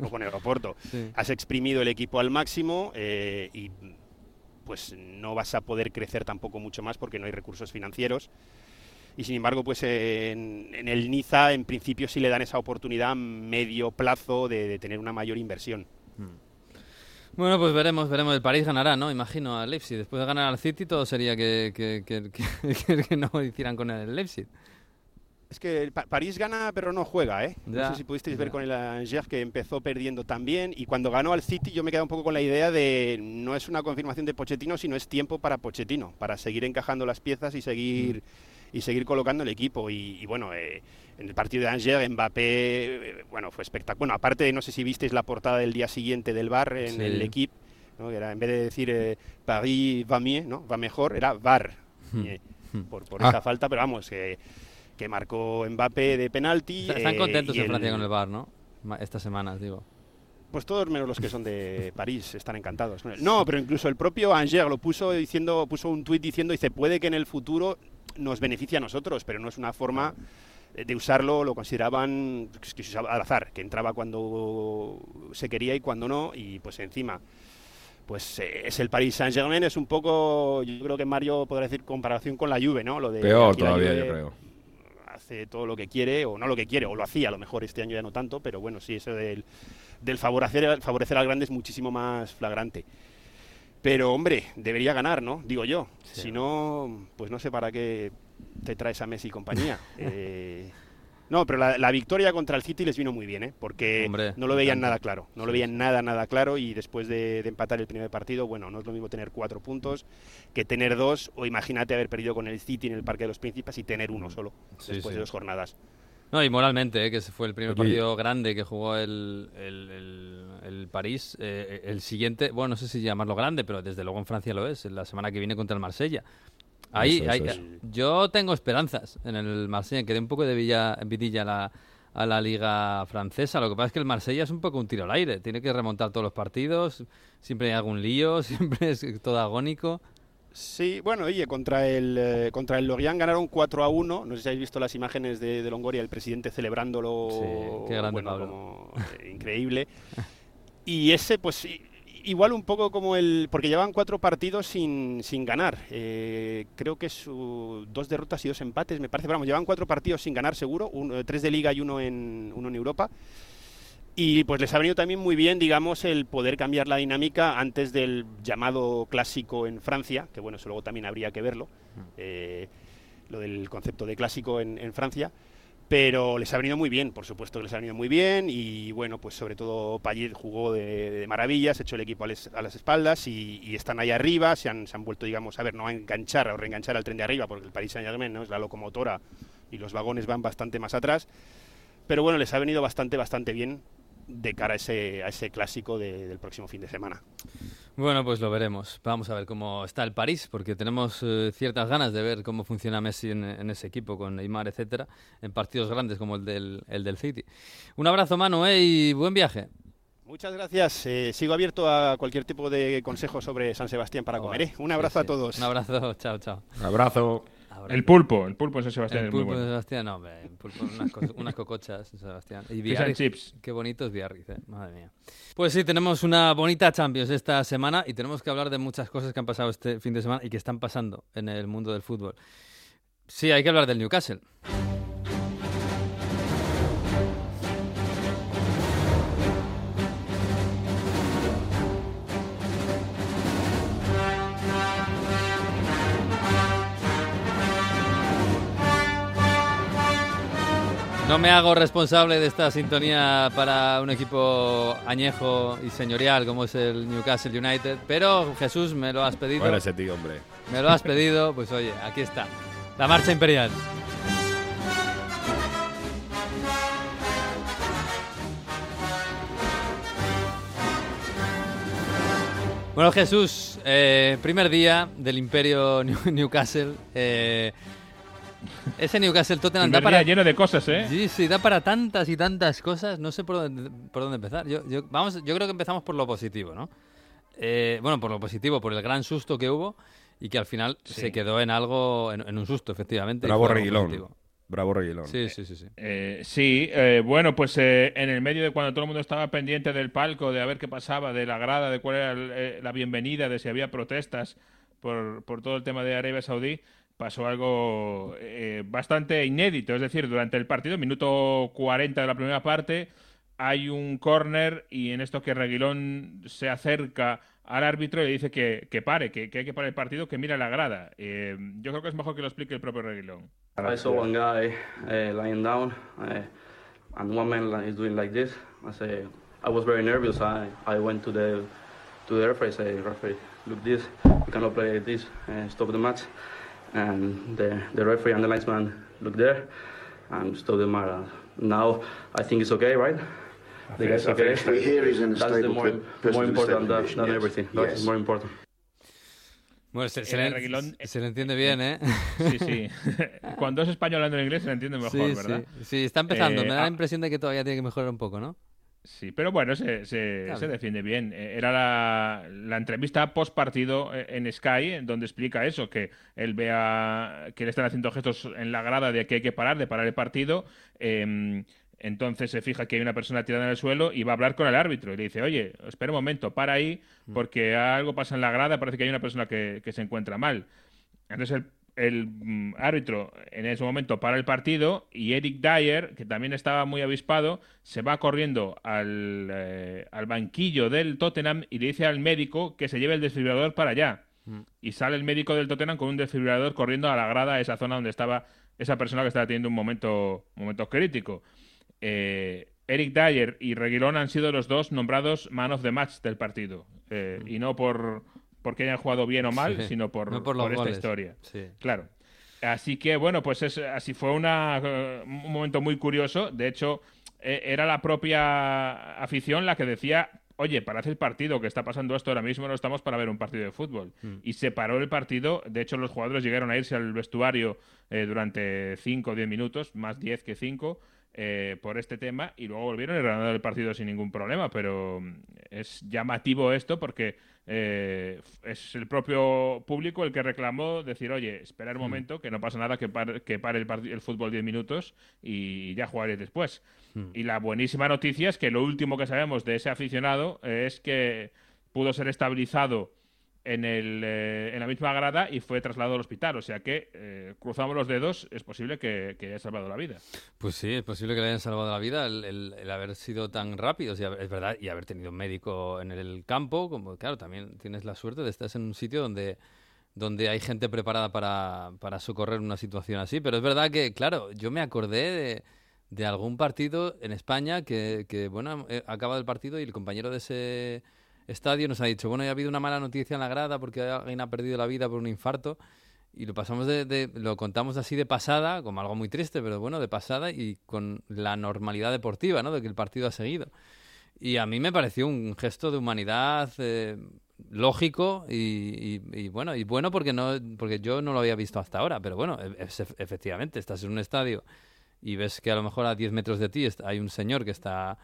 O con el Oporto. Has exprimido el equipo al máximo eh, y pues no vas a poder crecer tampoco mucho más porque no hay recursos financieros y sin embargo pues en, el Niza en principio sí le dan esa oportunidad a medio plazo de, tener una mayor inversión. Hmm. Bueno, pues veremos, veremos. El París ganará, ¿no? Imagino al Leipzig. Después de ganar al City todo sería que, que, que, no hicieran con el Leipzig. Es que París gana pero no juega, ¿eh? no sé si pudisteis ver con el Angers que empezó perdiendo también y cuando ganó al City yo me quedé un poco con la idea de no es una confirmación de Pochettino, sino es tiempo para Pochettino, para seguir encajando las piezas y seguir... Hmm y seguir colocando el equipo. Y, bueno, eh, en el partido de Angers, Mbappé, eh, bueno, fue espectacular. Bueno, aparte, no sé si visteis la portada del día siguiente del bar en el equipo, ¿no? era, en vez de decir eh, Paris va mieux, ¿no? va mejor, era VAR, hmm. Hmm. por, por esa ah. falta, pero vamos, que marcó Mbappé de penalti. Están contentos en Francia con el VAR, ¿no? Estas semanas, digo. Pues todos menos los que son de París están encantados. No, pero incluso el propio Angers lo puso diciendo, puso un tuit diciendo, dice, puede que en el futuro nos beneficia a nosotros, pero no es una forma de usarlo, lo consideraban que al azar, que entraba cuando se quería y cuando no, y pues encima pues eh, es el Paris Saint-Germain, es un poco, yo creo que Mario podrá decir comparación con la Juve, ¿no? Lo de Peor todavía, yo creo. Hace todo lo que quiere, o no lo que quiere, o lo hacía, a lo mejor este año ya no tanto, pero bueno, sí, eso del, del favorecer, favorecer al grande es muchísimo más flagrante. Pero hombre, debería ganar, ¿no? Digo yo. Si no, pues no sé para qué te traes a Messi y compañía. Eh, no, pero la, victoria contra el City les vino muy bien, ¿eh? Porque no lo veían nada claro. No lo veían nada, nada claro. Y después de, empatar el primer partido, bueno, no es lo mismo tener cuatro puntos que tener dos. O imagínate haber perdido con el City en el Parque de los Príncipes y tener uno solo después de dos jornadas. No, y moralmente, ¿eh? que ese fue el primer partido grande que jugó el, el, París. Eh, el siguiente, bueno, no sé si llamarlo grande, pero desde luego en Francia lo es, la semana que viene contra el Marsella. Ahí, yo tengo esperanzas en el Marsella, que dé un poco de villa, vidilla la, a la liga francesa. Lo que pasa es que el Marsella es un poco un tiro al aire. Tiene que remontar todos los partidos, siempre hay algún lío, siempre es todo agónico. Sí, bueno, oye, contra el, eh, contra el Lorient ganaron 4 a 1. No sé si habéis visto las imágenes de, Longoria, el presidente celebrándolo. Sí, qué grande, Como, eh, increíble. Y ese, pues igual un poco como el. Porque llevan cuatro partidos sin, sin ganar. Eh, creo que su, dos derrotas y dos empates, me parece. vamos, llevan cuatro partidos sin ganar seguro, tres de Liga y uno en, uno en Europa. Y pues les ha venido también muy bien, digamos, el poder cambiar la dinámica antes del llamado clásico en Francia, que bueno, eso luego también habría que verlo, mm. eh, lo del concepto de clásico en, Francia, pero les ha venido muy bien, por supuesto que les ha venido muy bien, y bueno, pues sobre todo Payet jugó de, maravillas, echó el equipo a, las espaldas y, están ahí arriba, se han, se han vuelto, digamos, a ver, no a enganchar o reenganchar al tren de arriba, porque el Paris Saint-Germain ¿no? es la locomotora y los vagones van bastante más atrás, pero bueno, les ha venido bastante, bastante bien de cara a ese, a ese clásico del próximo fin de semana. Bueno, pues lo veremos. Vamos a ver cómo está el París, porque tenemos eh, ciertas ganas de ver cómo funciona Messi en, ese equipo, con Neymar, etcétera, en partidos grandes como el del, el del City. Un abrazo, Manu, ¿eh? y buen viaje. Muchas gracias. Eh, sigo abierto a cualquier tipo de consejo sobre San Sebastián para comer. ¿eh? Un abrazo a todos. Un abrazo, chao, chao. Un abrazo el pulpo, el pulpo de San Sebastián. El pulpo de Sebastián, no, hombre, el pulpo, unas, cocochas de Sebastián. Y Biarritz, chips. Qué bonitos Biarritz, eh, madre mía. Pues sí, tenemos una bonita Champions esta semana y tenemos que hablar de muchas cosas que han pasado este fin de semana y que están pasando en el mundo del fútbol. Sí, hay que hablar del Newcastle. No me hago responsable de esta sintonía para un equipo añejo y señorial como es el Newcastle United, pero Jesús, me lo has pedido. Bueno, ese tío, hombre. Me lo has pedido, pues oye, aquí está. La marcha imperial. Bueno, Jesús, eh, primer día del Imperio Newcastle. Eh, ese Newcastle Tottenham da para lleno de cosas, ¿eh? Sí, sí, da para tantas y tantas cosas. No sé por dónde, por dónde empezar. Yo, vamos, yo creo que empezamos por lo positivo, ¿no? Eh, bueno, por lo positivo, por el gran susto que hubo y que al final se quedó en algo, en, un susto, efectivamente. Bravo Reguilón. Bravo Reguilón. Sí, sí, sí. Sí, eh, sí eh, bueno, pues en el medio de cuando todo el mundo estaba pendiente del palco, de a ver qué pasaba, de la grada, de cuál era la bienvenida, de si había protestas por, por todo el tema de Arabia Saudí, pasó algo eh, bastante inédito. Es decir, durante el partido, minuto 40 de la primera parte, hay un córner y en esto que Reguilón se acerca al árbitro y le dice que, que pare, que, que, hay que parar el partido, que mira la grada. Eh, yo creo que es mejor que lo explique el propio Reguilón. I saw one guy uh, lying down uh, and one man is doing like this. I say, I was very nervous. I, I went to the to the referee. I say, referee, look this, we cannot play this. Stop the match. And the, the referee and the linesman look there and stop the match. Now I think it's okay, right? The guy's okay. Here is in a That's the more, more important than, than yes. everything. That's yes. more important. Bueno, se, se, le, se, le, entiende bien, ¿eh? Sí, sí. Cuando es español hablando en inglés se le entiende mejor, sí, ¿verdad? Sí, sí, está empezando. Eh, Me da la impresión de que todavía tiene que mejorar un poco, ¿no? Sí, pero bueno, se, se, se defiende bien. Eh, era la, la entrevista post partido eh, en Sky, en donde explica eso, que él vea que le están haciendo gestos en la grada de que hay que parar, de parar el partido. Em, entonces se fija que hay una persona tirada en el suelo y va a hablar con el árbitro. Y le dice, oye, espera un momento, para ahí, mm. porque algo pasa en la grada, parece que hay una persona que, que se encuentra mal. Entonces el el mm, árbitro en ese momento para el partido y Eric Dyer, que también estaba muy avispado, se va corriendo al, eh, al, banquillo del Tottenham y le dice al médico que se lleve el desfibrilador para allá. Mm. Y sale el médico del Tottenham con un desfibrilador corriendo a la grada, a esa zona donde estaba esa persona que estaba teniendo un momento, momento crítico. Eh, Eric Dyer y Reguilón han sido los dos nombrados man of the match del partido. Eh, mm. Y no por porque hayan jugado bien o mal, sino por, esta historia. Claro. Así que, bueno, pues es, así fue una, un momento muy curioso. De hecho, e, era la propia afición la que decía, oye, para hacer el partido que está pasando esto ahora mismo, no estamos para ver un partido de fútbol. Mm. Y se paró el partido, de hecho los jugadores llegaron a irse al vestuario eh, durante 5 o 10 minutos, más 10 que 5, eh, por este tema y luego volvieron y ganaron el partido sin ningún problema. Pero mm, es llamativo esto porque eh, es el propio público el que reclamó decir, oye, esperar un mm. momento, que no pasa nada, que pare, que pare el, el, fútbol 10 minutos y ya jugaré después. Mm. Y la buenísima noticia es que lo último que sabemos de ese aficionado es que pudo ser estabilizado en, el, eh, en la misma grada y fue trasladado al hospital. O sea que eh, cruzamos los dedos, es posible que, que, haya salvado la vida. Pues sí, es posible que le hayan salvado la vida el, haber sido tan rápido, es verdad, y haber tenido un médico en el campo. Como claro, también tienes la suerte de estar en un sitio donde donde hay gente preparada para, para socorrer una situación así. Pero es verdad que, claro, yo me acordé de, de algún partido en España que, que bueno, eh, acaba el partido y el compañero de ese estadio nos ha dicho, bueno, ya ha habido una mala noticia en la grada porque alguien ha perdido la vida por un infarto. Y lo pasamos de, lo contamos así de pasada, como algo muy triste, pero bueno, de pasada y con la normalidad deportiva, ¿no? De que el partido ha seguido. Y a mí me pareció un gesto de humanidad eh, lógico y, bueno, y bueno porque no, porque yo no lo había visto hasta ahora, pero bueno, e, efectivamente, estás en un estadio y ves que a lo mejor a 10 metros de ti hay un señor que está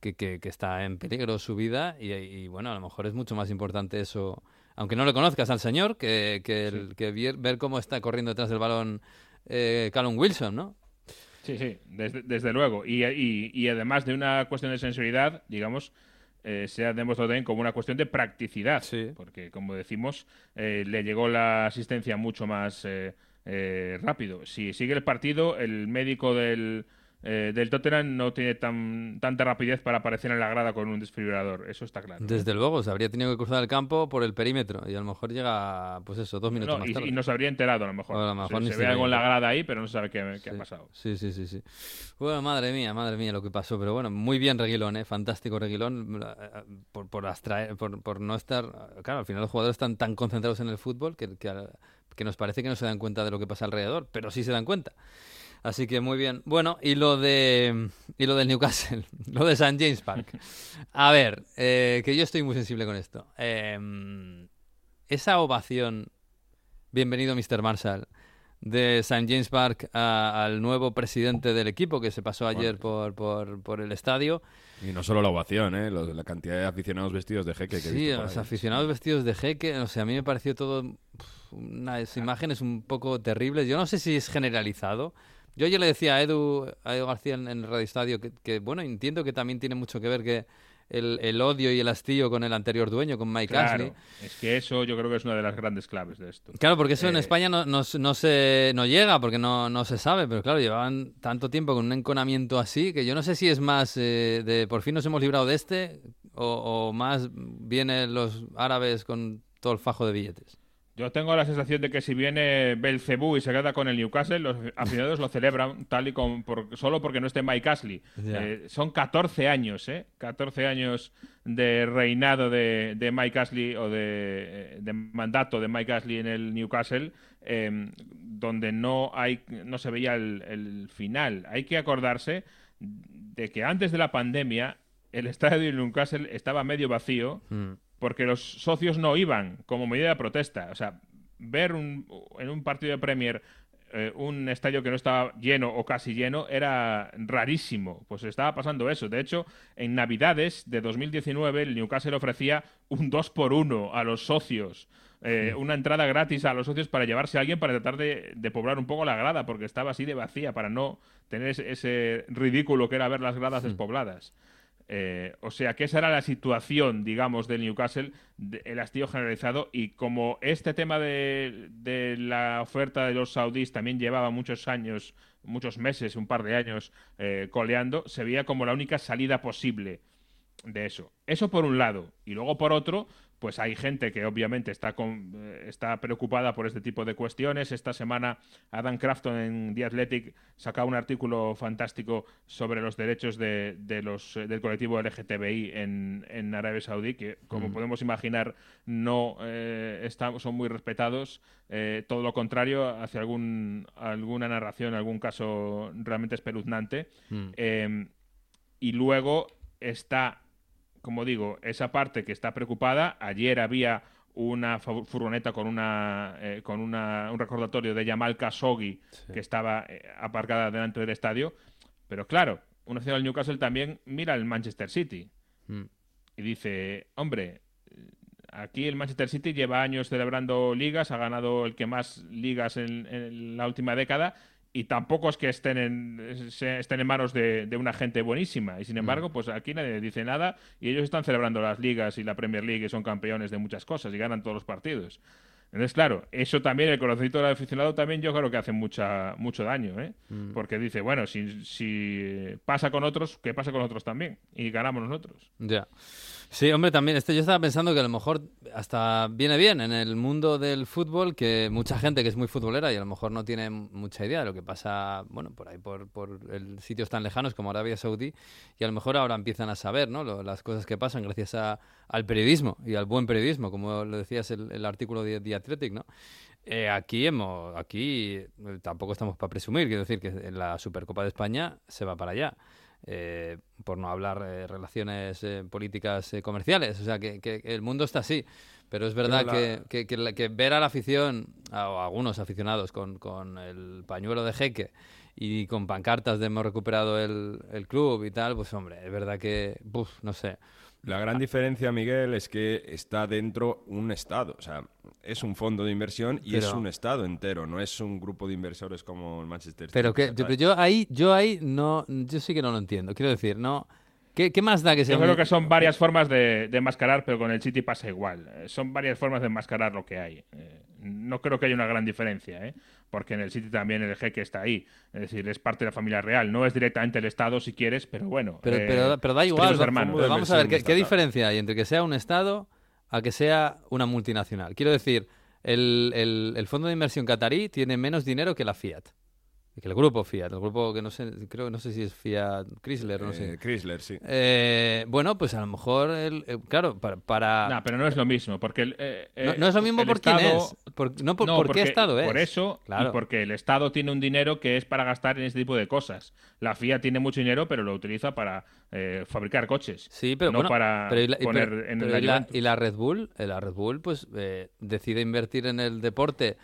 que, que, está en peligro su vida y, bueno, a lo mejor es mucho más importante eso, aunque no le conozcas al señor, que, que, ver, cómo está corriendo detrás del balón eh, Callum Wilson, ¿no? Sí, sí, desde, luego. Y, y, además de una cuestión de sensibilidad, digamos, eh, se ha demostrado también como una cuestión de practicidad. Porque, como decimos, eh, le llegó la asistencia mucho más eh, rápido. Si sigue el partido, el médico del eh, del Tottenham no tiene tan, tanta rapidez para aparecer en la grada con un desfibrilador, eso está claro. Desde luego, se habría tenido que cruzar el campo por el perímetro y a lo mejor llega, pues eso, dos minutos más y, tarde. Y no se habría enterado a lo mejor. se, ve algo en la grada ahí, pero no sabe qué, ha pasado. Sí, sí, sí, sí. Bueno, madre mía, madre mía lo que pasó, pero bueno, muy bien Reguilón, ¿eh? fantástico Reguilón, eh, por, por, por, por no estar, claro, al final los jugadores están tan concentrados en el fútbol que, que, que nos parece que no se dan cuenta de lo que pasa alrededor, pero sí se dan cuenta. Así que muy bien. Bueno, y lo de y lo del Newcastle, lo de St. James Park. A ver, eh, que yo estoy muy sensible con esto. Em, esa ovación, bienvenido Mr. Marshall, de St. James Park al nuevo presidente del equipo que se pasó ayer por, por, por, el estadio. Y no solo la ovación, ¿eh? la cantidad de aficionados vestidos de jeque que Sí, los aficionados vestidos de jeque, o sea, a mí me pareció todo unas imágenes un poco terribles. Yo no sé si es generalizado, yo ayer le decía a Edu, a Edu García en, el Radio Estadio que, bueno, entiendo que también tiene mucho que ver que el, odio y el hastío con el anterior dueño, con Mike claro, Es que eso yo creo que es una de las grandes claves de esto. Claro, porque eso en eh, España no, no, se, no llega, porque no, no se sabe, pero claro, llevaban tanto tiempo con un enconamiento así que yo no sé si es más eh, de por fin nos hemos librado de este o, o más vienen los árabes con todo el fajo de billetes. Yo tengo la sensación de que si viene Belcebú y se queda con el Newcastle, los aficionados lo celebran tal y como solo porque no esté Mike Ashley. Eh, son 14 años, ¿eh? 14 años de reinado de, Mike Ashley o de, mandato de Mike Ashley en el Newcastle, em, donde no, hay, no se veía el, final. Hay que acordarse de que antes de la pandemia el estadio de Newcastle estaba medio vacío. Mm porque los socios no iban como medida de protesta. O sea, ver un, en un partido de Premier eh, un estadio que no estaba lleno o casi lleno era rarísimo. Pues estaba pasando eso. De hecho, en Navidades de 2019 el Newcastle ofrecía un 2 por 1 a los socios. Eh, una entrada gratis a los socios para llevarse a alguien para tratar de, poblar un poco la grada, porque estaba así de vacía, para no tener ese, ridículo que era ver las gradas despobladas. Eh, o sea que esa era la situación, digamos, del Newcastle, el hastío generalizado. Y como este tema de, la oferta de los saudíes también llevaba muchos años, muchos meses, un par de años eh, coleando, se veía como la única salida posible de eso. Eso por un lado. Y luego por otro, pues hay gente que obviamente está, con, eh, está preocupada por este tipo de cuestiones. Esta semana Adam Crafton en The Athletic sacaba un artículo fantástico sobre los derechos de, los, eh, del colectivo LGTBI en, en Arabia Saudí, que como podemos imaginar no eh, son muy respetados. todo lo contrario, hace algún, alguna narración, algún caso realmente espeluznante. Mm. y luego está como digo, esa parte que está preocupada. Ayer había una furgoneta con una eh, con una, un recordatorio de Yamal Khashoggi que estaba eh, aparcada delante del estadio. Pero claro, un del Newcastle también mira el Manchester City mm. y dice, hombre, aquí el Manchester City lleva años celebrando ligas, ha ganado el que más ligas en la última década y tampoco es que estén en, estén en manos de, una gente buenísima. Y sin mm. embargo, pues aquí nadie dice nada y ellos están celebrando las ligas y la Premier League y son campeones de muchas cosas y ganan todos los partidos. Entonces, claro, eso también, el conocimiento del aficionado también yo creo que hace mucha, mucho daño, ¿eh? Mm. Porque dice, bueno, si, si pasa con otros, que pasa con otros también. Y ganamos nosotros. Ya. Sí, hombre, también este, yo estaba pensando que a lo mejor hasta viene bien en el mundo del fútbol que mucha gente que es muy futbolera y a lo mejor no tiene mucha idea de lo que pasa, bueno, por ahí, por, por el sitios tan lejanos como Arabia Saudí y a lo mejor ahora empiezan a saber, ¿no? las cosas que pasan gracias al periodismo y al buen periodismo, como lo decías el, el artículo de The Athletic, ¿no? Eh, aquí hemos, aquí eh, tampoco estamos para presumir, quiero decir que la Supercopa de España se va para allá. Eh, por no hablar de relaciones eh, políticas eh, comerciales. O sea, que, el mundo está así. Pero es verdad que, que, ver a la afición, a, algunos aficionados, con, con, el pañuelo de jeque y con pancartas de hemos recuperado el, el club y tal, pues hombre, es verdad que, no sé. La gran diferencia, Miguel, es que está dentro un Estado. O sea, es un fondo de inversión y es un Estado entero, no es un grupo de inversores como el Manchester City. Pero, que, yo, ahí, yo ahí no, yo sí que no lo entiendo. Quiero decir, no. ¿Qué, más da que sea? Yo creo que son varias formas de, de, enmascarar, pero con el City pasa igual. Eh, son varias formas de enmascarar lo que hay. Eh, no creo que haya una gran diferencia, ¿eh? porque en el City también el jeque está ahí. Es decir, es parte de la familia real. No es directamente el Estado, si quieres, pero bueno. Pero, eh, pero, da igual. vamos a ver, ¿qué, diferencia hay entre que sea un Estado a que sea una multinacional? Quiero decir, el, el, el fondo de inversión qatarí tiene menos dinero que la Fiat que el grupo Fiat, el grupo que no sé, creo que no sé si es Fiat Chrysler, no sé. Eh, Chrysler, sí. Eh, bueno, pues a lo mejor, el, claro, para, No, pero no es lo mismo, porque... El, eh, no, es lo mismo por quién es, no por, qué Estado es. Por eso, y porque el Estado tiene un dinero que es para gastar en este tipo de cosas. La Fiat tiene mucho dinero, pero lo utiliza para fabricar coches. Sí, pero no para poner en el y la, y la Red Bull, la Red Bull, pues decide invertir en el deporte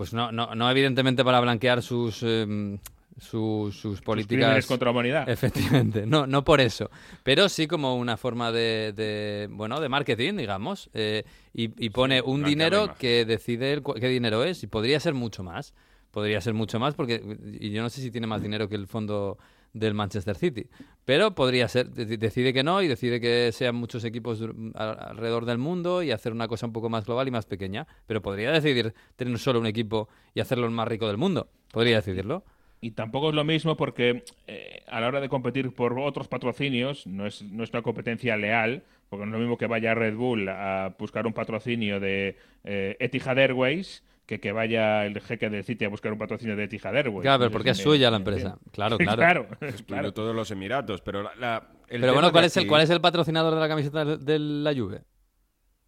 pues no, no, no evidentemente para blanquear sus, em, sus, políticas contra la humanidad. Efectivamente, no, no por eso, pero sí como una forma de, bueno, de marketing, digamos, eh, y, pone un dinero que decide qué dinero es y podría ser mucho más, podría ser mucho más porque y yo no sé si tiene más dinero que el fondo del Manchester City. Pero podría ser, decide que no y decide que sean muchos equipos alrededor del mundo y hacer una cosa un poco más global y más pequeña. Pero podría decidir tener solo un equipo y hacerlo el más rico del mundo. Podría decidirlo. Y tampoco es lo mismo porque eh, a la hora de competir por otros patrocinios no es, no es una competencia leal, porque no es lo mismo que vaya Red Bull a buscar un patrocinio de eh, Etihad Airways que, que vaya el jeque del City a buscar un patrocinio de Etihad Airways. Claro, pero porque es suya la empresa. Claro, claro. claro, todos los Emiratos, pero la, Pero bueno, ¿cuál es, el, ¿cuál es el patrocinador de la camiseta de la Juve?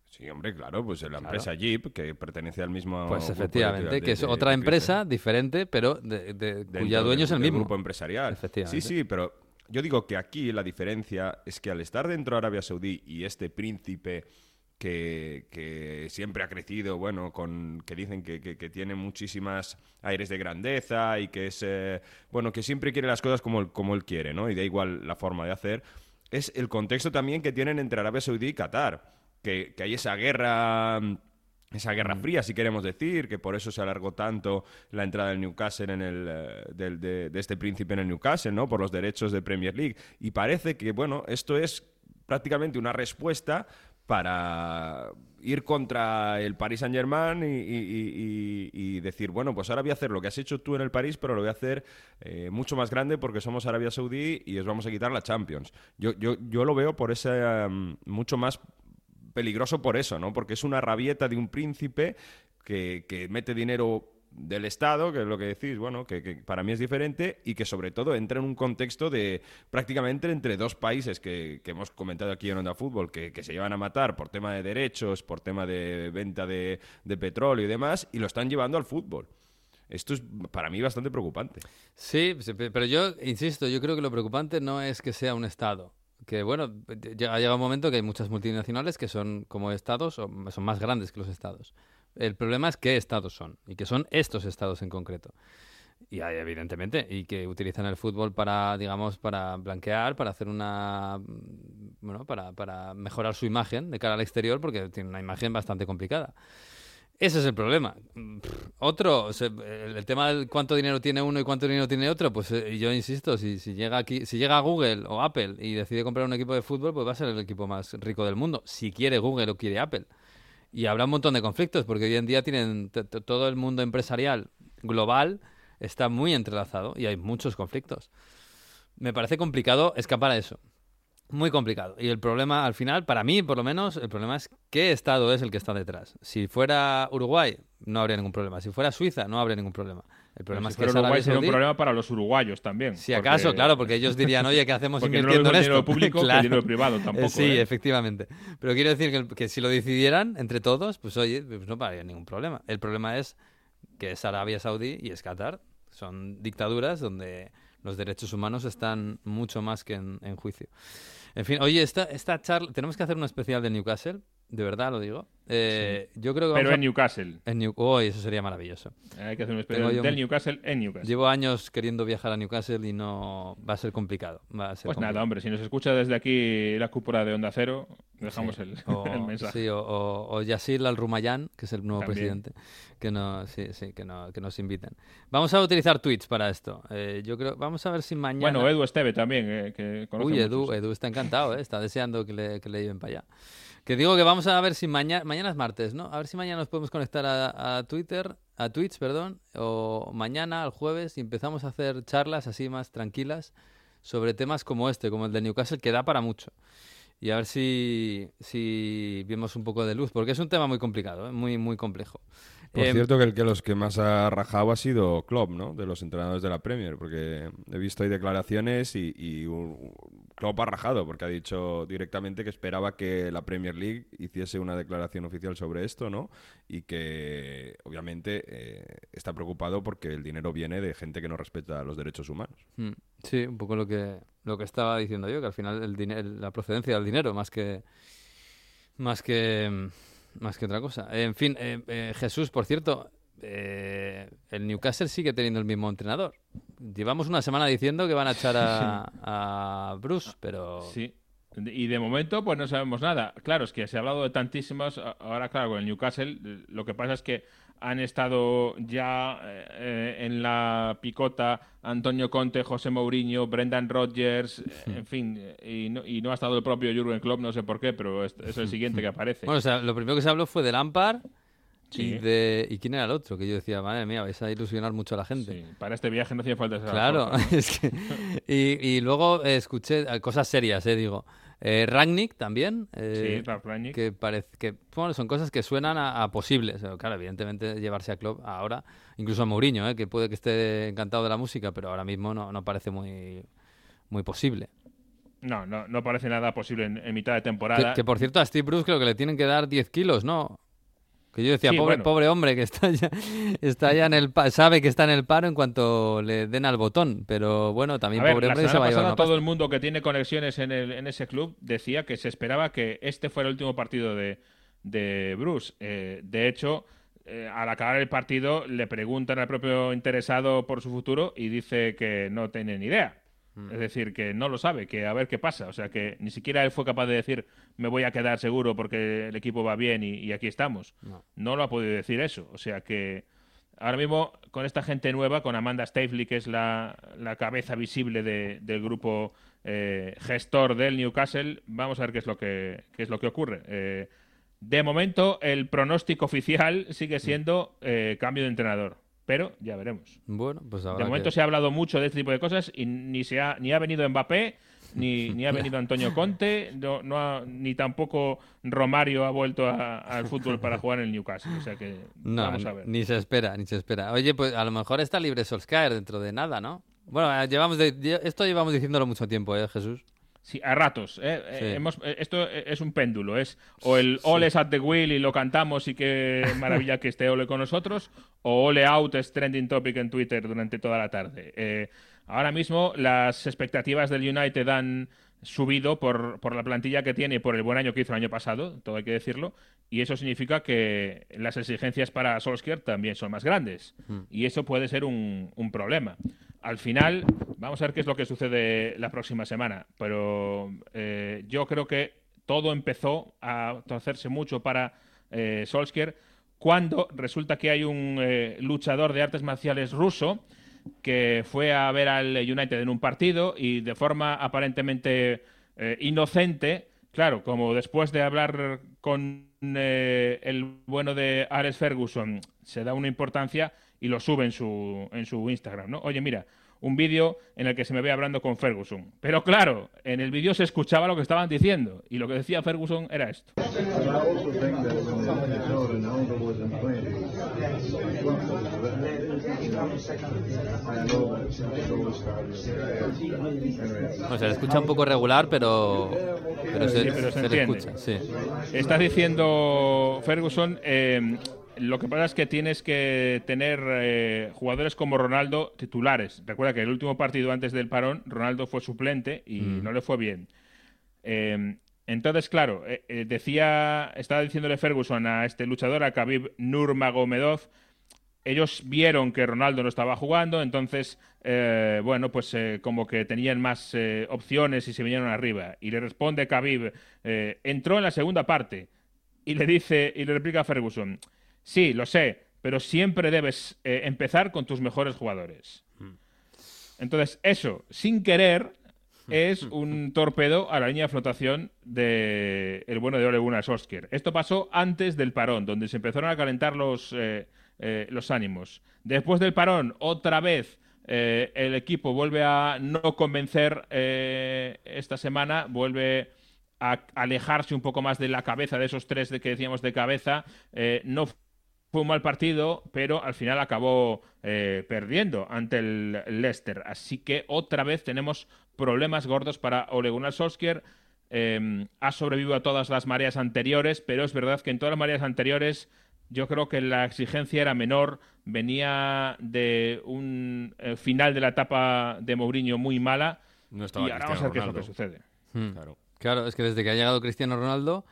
Sí, hombre, claro, pues la empresa Jeep, que pertenece al mismo... Pues efectivamente, que es otra empresa diferente, pero de, cuya dueño es el mismo. grupo empresarial. Sí, sí, pero yo digo que aquí la diferencia es que al estar dentro de Arabia Saudí y este príncipe que, siempre ha crecido, bueno, con que dicen que, tiene muchísimas aires de grandeza y que es, eh, bueno, que siempre quiere las cosas como, como él quiere, ¿no? Y da igual la forma de hacer. Es el contexto también que tienen entre Arabia Saudí y Qatar, que, hay esa guerra esa guerra mm. fría, si queremos decir, que por eso se alargó tanto la entrada del Newcastle en el, eh, de, de, este príncipe en el Newcastle, ¿no? Por los derechos de Premier League. Y parece que, bueno, esto es prácticamente una respuesta para ir contra el Paris Saint Germain y, decir, bueno, pues ahora voy a hacer lo que has hecho tú en el París, pero lo voy a hacer eh, mucho más grande porque somos Arabia Saudí y os vamos a quitar la Champions. Yo, yo, yo lo veo por ese um, mucho más peligroso por eso, ¿no? Porque es una rabieta de un príncipe que, que mete dinero del Estado, que es lo que decís, bueno, que, para mí es diferente y que sobre todo entra en un contexto de prácticamente entre dos países que, hemos comentado aquí en Onda Fútbol, que, se llevan a matar por tema de derechos, por tema de venta de, petróleo y demás, y lo están llevando al fútbol. Esto es para mí bastante preocupante. Sí, pero yo insisto, yo creo que lo preocupante no es que sea un Estado. que bueno, ha llegado un momento que hay muchas multinacionales que son como estados o son más grandes que los estados. El problema es qué estados son y que son estos estados en concreto. Y hay, evidentemente, y que utilizan el fútbol para, digamos, para blanquear, para hacer una, bueno, para, para mejorar su imagen de cara al exterior, porque tiene una imagen bastante complicada. Ese es el problema. Otro, el tema de cuánto dinero tiene uno y cuánto dinero tiene otro, pues eh, yo insisto, si, si llega aquí, si llega Google o Apple y decide comprar un equipo de fútbol, pues va a ser el equipo más rico del mundo, si quiere Google o quiere Apple. Y habrá un montón de conflictos, porque hoy en día tienen todo el mundo empresarial global está muy entrelazado y hay muchos conflictos. Me parece complicado escapar a eso. Muy complicado. Y el problema, al final, para mí por lo menos, el problema es qué Estado es el que está detrás. Si fuera Uruguay, no habría ningún problema. Si fuera Suiza, no habría ningún problema. El problema es que Uruguay sería un problema para los uruguayos también. Si acaso, claro, porque ellos dirían, oye, ¿qué hacemos invirtiendo no en esto? público claro. dinero privado tampoco. Sí, ¿eh? efectivamente. Pero quiero decir que, que, si lo decidieran entre todos, pues oye, pues no habría ningún problema. El problema es que es Arabia Saudí y es Qatar. Son dictaduras donde los derechos humanos están mucho más que en, juicio. En fin, oye, esta, esta charla, tenemos que hacer un especial de Newcastle, de verdad lo digo. Eh, yo creo que Pero en Newcastle. En New... oh, eso sería maravilloso. Hay que hacer un especial del Newcastle en Newcastle. Llevo años queriendo viajar a Newcastle y no va a ser complicado. pues nada, hombre, si nos escucha desde aquí la cúpula de Onda Cero, dejamos el, mensaje. Sí, o, o, Yasir Al-Rumayán, que es el nuevo presidente, que, no, sí, sí, que, no, que nos inviten. Vamos a utilizar tweets para esto. Eh, yo creo, vamos a ver si mañana... Bueno, Edu Esteve también, eh, que Uy, Edu, Edu está encantado, eh, está deseando que le, que le lleven para allá. Que digo que vamos a ver si mañana, mañana es martes, ¿no? A ver si mañana nos podemos conectar a, Twitter, a Twitch, perdón, o mañana, el jueves, y empezamos a hacer charlas así más tranquilas sobre temas como este, como el de Newcastle, que da para mucho. Y a ver si, si vemos un poco de luz, porque es un tema muy complicado, ¿eh? muy, muy complejo. Por em, cierto, que el que los que más ha rajado ha sido Klopp, ¿no? De los entrenadores de la Premier, porque he visto ahí declaraciones y, y Klopp ha rajado, porque ha dicho directamente que esperaba que la Premier League hiciese una declaración oficial sobre esto, ¿no? Y que, obviamente, eh, está preocupado porque el dinero viene de gente que no respeta los derechos humanos. Hmm. Sí, un poco lo que, lo que estaba diciendo yo, que al final el la procedencia del dinero, más que... Más que más que otra cosa. En fin, eh, eh, Jesús, por cierto, eh, el Newcastle sigue teniendo el mismo entrenador. Llevamos una semana diciendo que van a echar a, Bruce, pero... Sí. Y de momento, pues no sabemos nada. Claro, es que se ha hablado de tantísimos. Ahora, claro, con el Newcastle, lo que pasa es que han estado ya eh, en la picota Antonio Conte, José Mourinho, Brendan Rodgers, eh, en fin, y no, y no, ha estado el propio Jurgen Klopp, no sé por qué, pero es, el siguiente que aparece. Bueno, o sea, lo primero que se habló fue de Lampard y, de, ¿Y quién era el otro? Que yo decía, madre mía, vais a ilusionar mucho a la gente. Sí, para este viaje no hacía falta Claro, es que... Y, y luego escuché cosas serias, eh, digo. Eh, Ragnick también. Eh, sí, Que parece que bueno, son cosas que suenan a, posibles. Claro, evidentemente llevarse a Club ahora, incluso a Mourinho, eh, que puede que esté encantado de la música, pero ahora mismo no, no parece muy, muy posible. No, no, no parece nada posible en, mitad de temporada. Que, que, por cierto a Steve Bruce creo que le tienen que dar 10 kilos, ¿no? Que yo decía, pobre, pobre hombre que está ya, está ya en el sabe que está en el paro en cuanto le den al botón, pero bueno, también pobre hombre se va a llevar todo el mundo que tiene conexiones en, el, en ese club decía que se esperaba que este fuera el último partido de, de Bruce. Eh, de hecho, eh, al acabar el partido le preguntan al propio interesado por su futuro y dice que no tiene ni idea. Mm. Es decir, que no lo sabe, que a ver qué pasa. O sea, que ni siquiera él fue capaz de decir, me voy a quedar seguro porque el equipo va bien y, aquí estamos. No. lo ha podido decir eso. O sea que ahora mismo, con esta gente nueva, con Amanda Stavely, que es la, cabeza visible del grupo eh, gestor del Newcastle, vamos a ver qué es lo que, es lo que ocurre. Eh, de momento, el pronóstico oficial sigue siendo eh, cambio de entrenador pero ya veremos. Bueno, pues De momento se ha hablado mucho de este tipo de cosas y ni se ha, ni ha venido Mbappé, ni, ni ha venido Antonio Conte, no, no ni tampoco Romario ha vuelto al fútbol para jugar en el Newcastle. O sea que vamos a ver. Ni se espera, ni se espera. Oye, pues a lo mejor está libre Solskjaer dentro de nada, ¿no? Bueno, llevamos esto llevamos diciéndolo mucho tiempo, ¿eh, Jesús? Sí, a ratos. ¿eh? eh hemos, eh, esto es un péndulo. Es o el Ole at the wheel y lo cantamos y qué maravilla que esté Ole con nosotros, o Ole out es trending topic en Twitter durante toda la tarde. Eh, ahora mismo las expectativas del United han subido por, por, la plantilla que tiene y por el buen año que hizo el año pasado, todo hay que decirlo, y eso significa que las exigencias para Solskjaer también son más grandes, y eso puede ser un, un, problema. Al final, vamos a ver qué es lo que sucede la próxima semana, pero eh, yo creo que todo empezó a torcerse mucho para eh, Solskjaer cuando resulta que hay un eh, luchador de artes marciales ruso que fue a ver al United en un partido y de forma aparentemente eh, inocente, claro, como después de hablar con eh, el bueno de Ares Ferguson se da una importancia y lo sube en su, en su Instagram, ¿no? Oye, mira, un vídeo en el que se me ve hablando con Ferguson. Pero claro, en el vídeo se escuchaba lo que estaban diciendo y lo que decía Ferguson era esto. O sea, se escucha un poco regular, pero, pero, se, escucha. Sí. Estás diciendo, Ferguson, eh, lo que pasa es que tienes que tener eh, jugadores como Ronaldo titulares. Recuerda que el último partido antes del parón, Ronaldo fue suplente y mm. no le fue bien. Eh, entonces, claro, decía, estaba diciéndole Ferguson a este luchador, a Khabib Nurmagomedov, ellos vieron que Ronaldo no estaba jugando, entonces, eh, bueno, pues eh, como que tenían más eh, opciones y se vinieron arriba. Y le responde Khabib, entró en la segunda parte y le dice, y le replica a Ferguson, sí, lo sé, pero siempre debes empezar con tus mejores jugadores. Entonces, eso, sin querer, es un torpedo a la línea de flotación del el bueno de Ole Gunnar Solskjaer. Esto pasó antes del parón, donde se empezaron a calentar los eh, los ánimos. Después del parón, otra vez eh, el equipo vuelve a no convencer eh, esta semana, vuelve a alejarse un poco más de la cabeza de esos tres de que decíamos de cabeza. no fue un mal partido, pero al final acabó perdiendo ante el Leicester. Así que otra vez tenemos problemas gordos para Ole Gunnar Solskjaer. ha sobrevivido a todas las mareas anteriores, pero es verdad que en todas las mareas anteriores yo creo que la exigencia era menor, venía de un eh, final de la etapa de Mourinho muy mala no y ahora vamos a ver qué es lo que sucede. Hmm. Claro. es que desde que ha llegado Cristiano Ronaldo,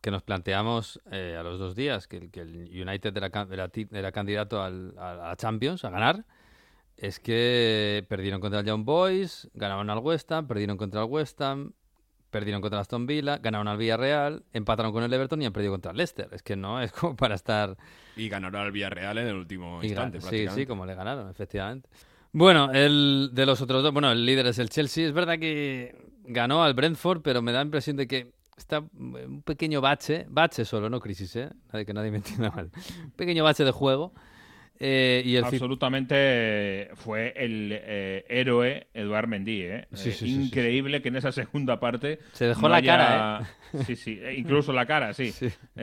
que nos planteamos eh, a los dos días que, el United era, candidato al, a, la Champions, a ganar, es que perdieron contra el Young Boys, ganaron al West Ham, perdieron contra el West Ham, Perdieron contra Aston Villa, ganaron al Villarreal, empataron con el Everton y han perdido contra el Leicester. Es que no es como para estar. Y ganaron al Villarreal en el último instante, Sí, sí, como le ganaron, efectivamente. Bueno, el de los otros dos, bueno, el líder es el Chelsea. Es verdad que ganó al Brentford, pero me da la impresión de que está un pequeño bache, bache solo, no crisis, ¿eh? que nadie me entienda mal. Un pequeño bache de juego eh, y Absolutamente fue el eh, héroe Eduard Mendy. ¿eh? increíble que en esa segunda parte. Se dejó la cara. Sí, sí, incluso la cara, sí.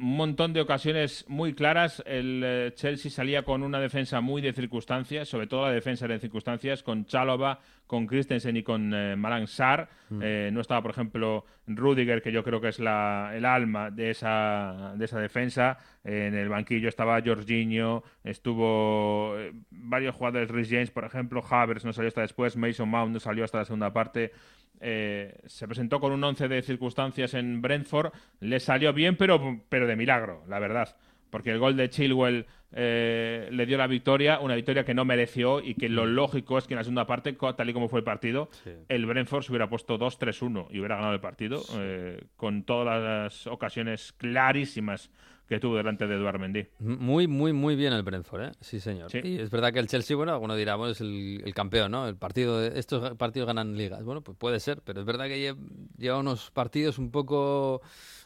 un montón de ocasiones muy claras. El Chelsea salía con una defensa muy de circunstancias, sobre todo la defensa de circunstancias, con Chalova, con Christensen y con eh, Malang Sar. Mm. Eh, no estaba, por ejemplo, Rudiger, que yo creo que es la, el alma de esa, de esa defensa. en el banquillo estaba Jorginho, estuvo eh, varios jugadores, Rhys James, por ejemplo, Havers no salió hasta después, Mason Mount no salió hasta la segunda parte. Se presentó con un once de circunstancias en Brentford, le salió bien, pero, pero de milagro, la verdad porque el gol de Chilwell eh, le dio la victoria, una victoria que no mereció y que lo mm. lógico es que en la segunda parte, tal y como fue el partido, el Brentford se hubiera puesto 2-3-1 y hubiera ganado el partido eh, con todas las ocasiones clarísimas que tuvo delante de Eduard Mendy. Muy, muy, muy bien el Brentford, ¿eh? Sí, señor. Y es verdad que el Chelsea, bueno, alguno dirá, bueno, es el, campeón, ¿no? El partido, estos partidos ganan ligas. Bueno, pues puede ser, pero es verdad que lleva unos partidos un poco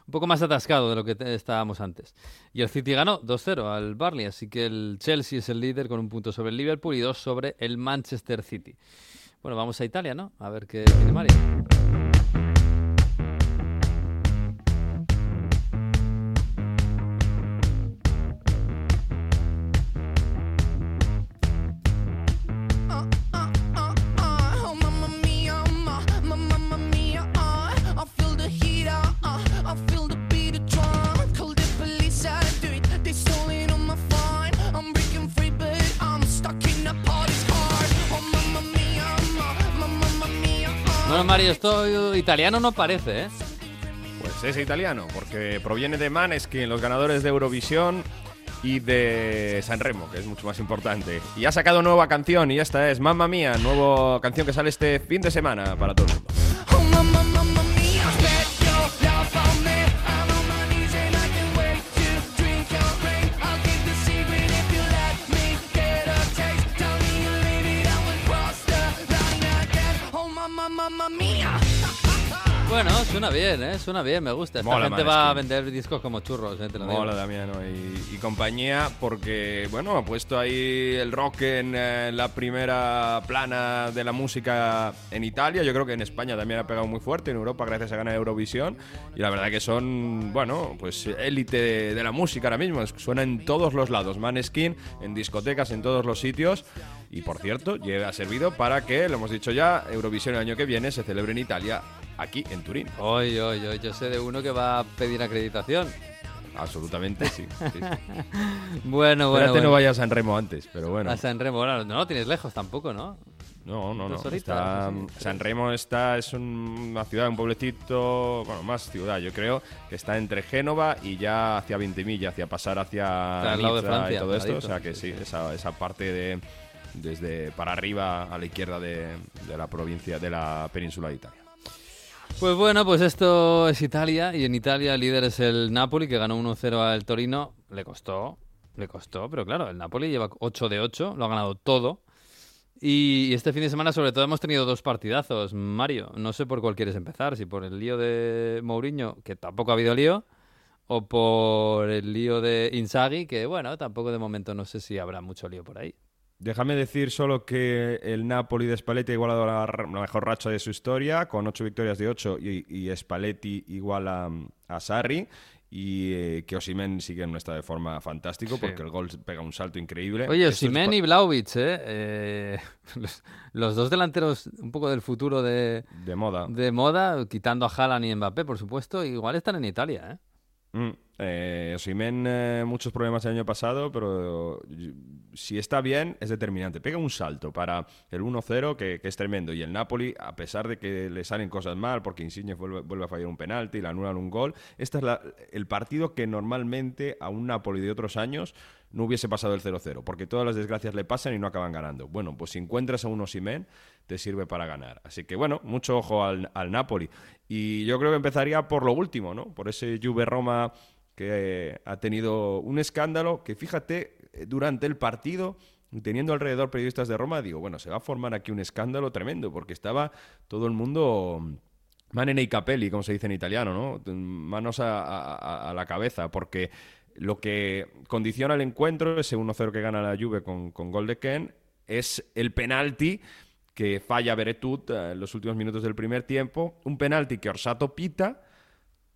un poco más atascado de lo que estábamos antes. Y el City ganó 2-0 al Barley, así que el Chelsea es el líder con un punto sobre el Liverpool y dos sobre el Manchester City. Bueno, vamos a Italia, ¿no? A ver qué tiene Mario. Bueno, Mario, esto italiano no parece, ¿eh? Pues es italiano, porque proviene de Maneskin, los ganadores de Eurovisión y de Sanremo, que es mucho más importante. Y ha sacado nueva canción y esta es Mamma Mía, nueva canción que sale este fin de semana para todo el mundo. Bueno, suena bien, ¿eh? Suena bien, me gusta. Esta gente va a vender discos como churros, ¿eh? Te lo Mola, Damiano y, y, compañía, porque, bueno, ha puesto ahí el rock en, eh, la primera plana de la música en Italia. Yo creo que en España también ha pegado muy fuerte, en Europa gracias a ganar Eurovisión. Y la verdad que son, bueno, pues élite de, la música ahora mismo. Suena en todos los lados. Maneskin, en discotecas, en todos los sitios. Y por cierto, ha servido para que, lo hemos dicho ya, Eurovisión el año que viene se celebre en Italia aquí en Turín. Hoy, hoy, hoy, yo sé de uno que va a pedir acreditación. Absolutamente sí. bueno, bueno. Espérate no vayas a San Remo antes, pero bueno. A San Remo, no, no lo tienes lejos tampoco, ¿no? No, no, no. San Remo está, es una ciudad, un pueblecito, bueno, más ciudad, yo creo, que está entre Génova y ya hacia Ventimilla, hacia pasar hacia lado de Francia, y todo esto. O sea que sí, esa, esa parte de desde para arriba a la izquierda de, de la provincia, de la península de Italia. Pues bueno, pues esto es Italia y en Italia el líder es el Napoli que ganó 1-0 al Torino. Le costó, le costó, pero claro, el Napoli lleva 8 de 8, lo ha ganado todo. Y este fin de semana sobre todo hemos tenido dos partidazos, Mario. No sé por cuál quieres empezar, si por el lío de Mourinho, que tampoco ha habido lío, o por el lío de Inzaghi, que bueno, tampoco de momento no sé si habrá mucho lío por ahí. Déjame decir solo que el Napoli de Spalletti ha igualado la, mejor racha de su historia, con ocho victorias de ocho y, Spalletti igual a, Sarri. Y eh, que Osimen sigue en un estado de forma fantástico porque el gol pega un salto increíble. Oye, Osimen y Blaovic, ¿eh? eh los, dos delanteros un poco del futuro de, de moda. De moda, quitando a Haaland y Mbappé, por supuesto, igual están en Italia, ¿eh? Mm, eh, eh, muchos problemas el año pasado, pero si está bien, es determinante. Pega un salto para el 1-0, que, es tremendo. Y el Napoli, a pesar de que le salen cosas mal, porque Insigne vuelve, a fallar un penalti, le anulan un gol, este es el partido que normalmente a un Napoli de otros años no hubiese pasado el 0-0, porque todas las desgracias le pasan y no acaban ganando. Bueno, pues si encuentras a un Osimen, te sirve para ganar. Así que bueno, mucho ojo al, al Napoli. Y yo creo que empezaría por lo último, ¿no? Por ese Juve Roma que ha tenido un escándalo que fíjate, durante el partido, teniendo alrededor periodistas de Roma, digo, bueno, se va a formar aquí un escándalo tremendo, porque estaba todo el mundo manene y capelli, como se dice en italiano, ¿no? Manos a, la cabeza, porque lo que condiciona el encuentro, ese 1-0 que gana la Juve con, gol de Ken, es el penalti que falla Beretut eh, en los últimos minutos del primer tiempo, un penalti que Orsato pita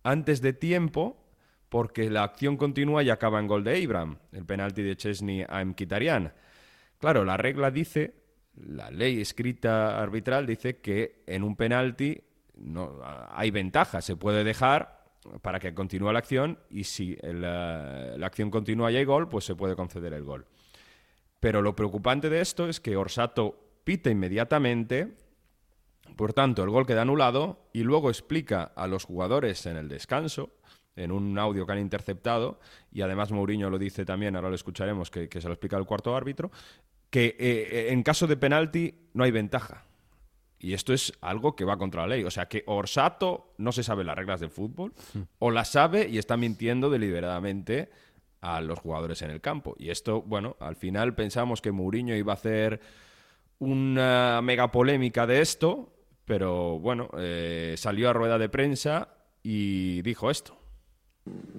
antes de tiempo porque la acción continúa y acaba en gol de Abraham, el penalti de Chesney a Mkhitaryan. Claro, la regla dice, la ley escrita arbitral dice que en un penalti no, hay ventaja, se puede dejar para que continúe la acción y si la, la acción continúa y hay gol, pues se puede conceder el gol. Pero lo preocupante de esto es que Orsato pita inmediatamente, por tanto el gol queda anulado y luego explica a los jugadores en el descanso, en un audio que han interceptado, y además Mourinho lo dice también, ahora lo escucharemos, que, se lo explica el cuarto árbitro, que eh, en caso de penalti no hay ventaja. Y esto es algo que va contra la ley. O sea, que Orsato no se sabe las reglas del fútbol, o las sabe y está mintiendo deliberadamente a los jugadores en el campo. Y esto, bueno, al final pensamos que Mourinho iba a hacer una mega polémica de esto, pero bueno, eh, salió a rueda de prensa y dijo esto.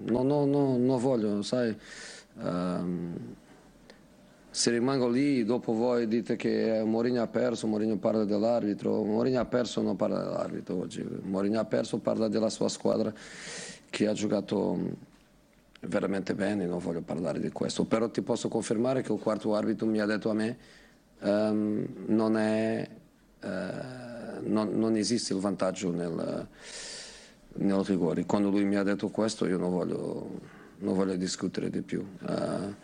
No, no, no, non voglio, sai, um, se rimango lì dopo voi dite che Mourinho ha perso, Mourinho parla dell'arbitro, Mourinho ha perso non parla dell'arbitro oggi, Mourinho ha perso parla della sua squadra che ha giocato veramente bene, non voglio parlare di questo, però ti posso confermare che il quarto arbitro mi ha detto a me um, non, è, uh, non, non, esiste il vantaggio nel, nel, rigore. Quando lui mi ha detto questo io non voglio, non voglio discutere di più. Uh,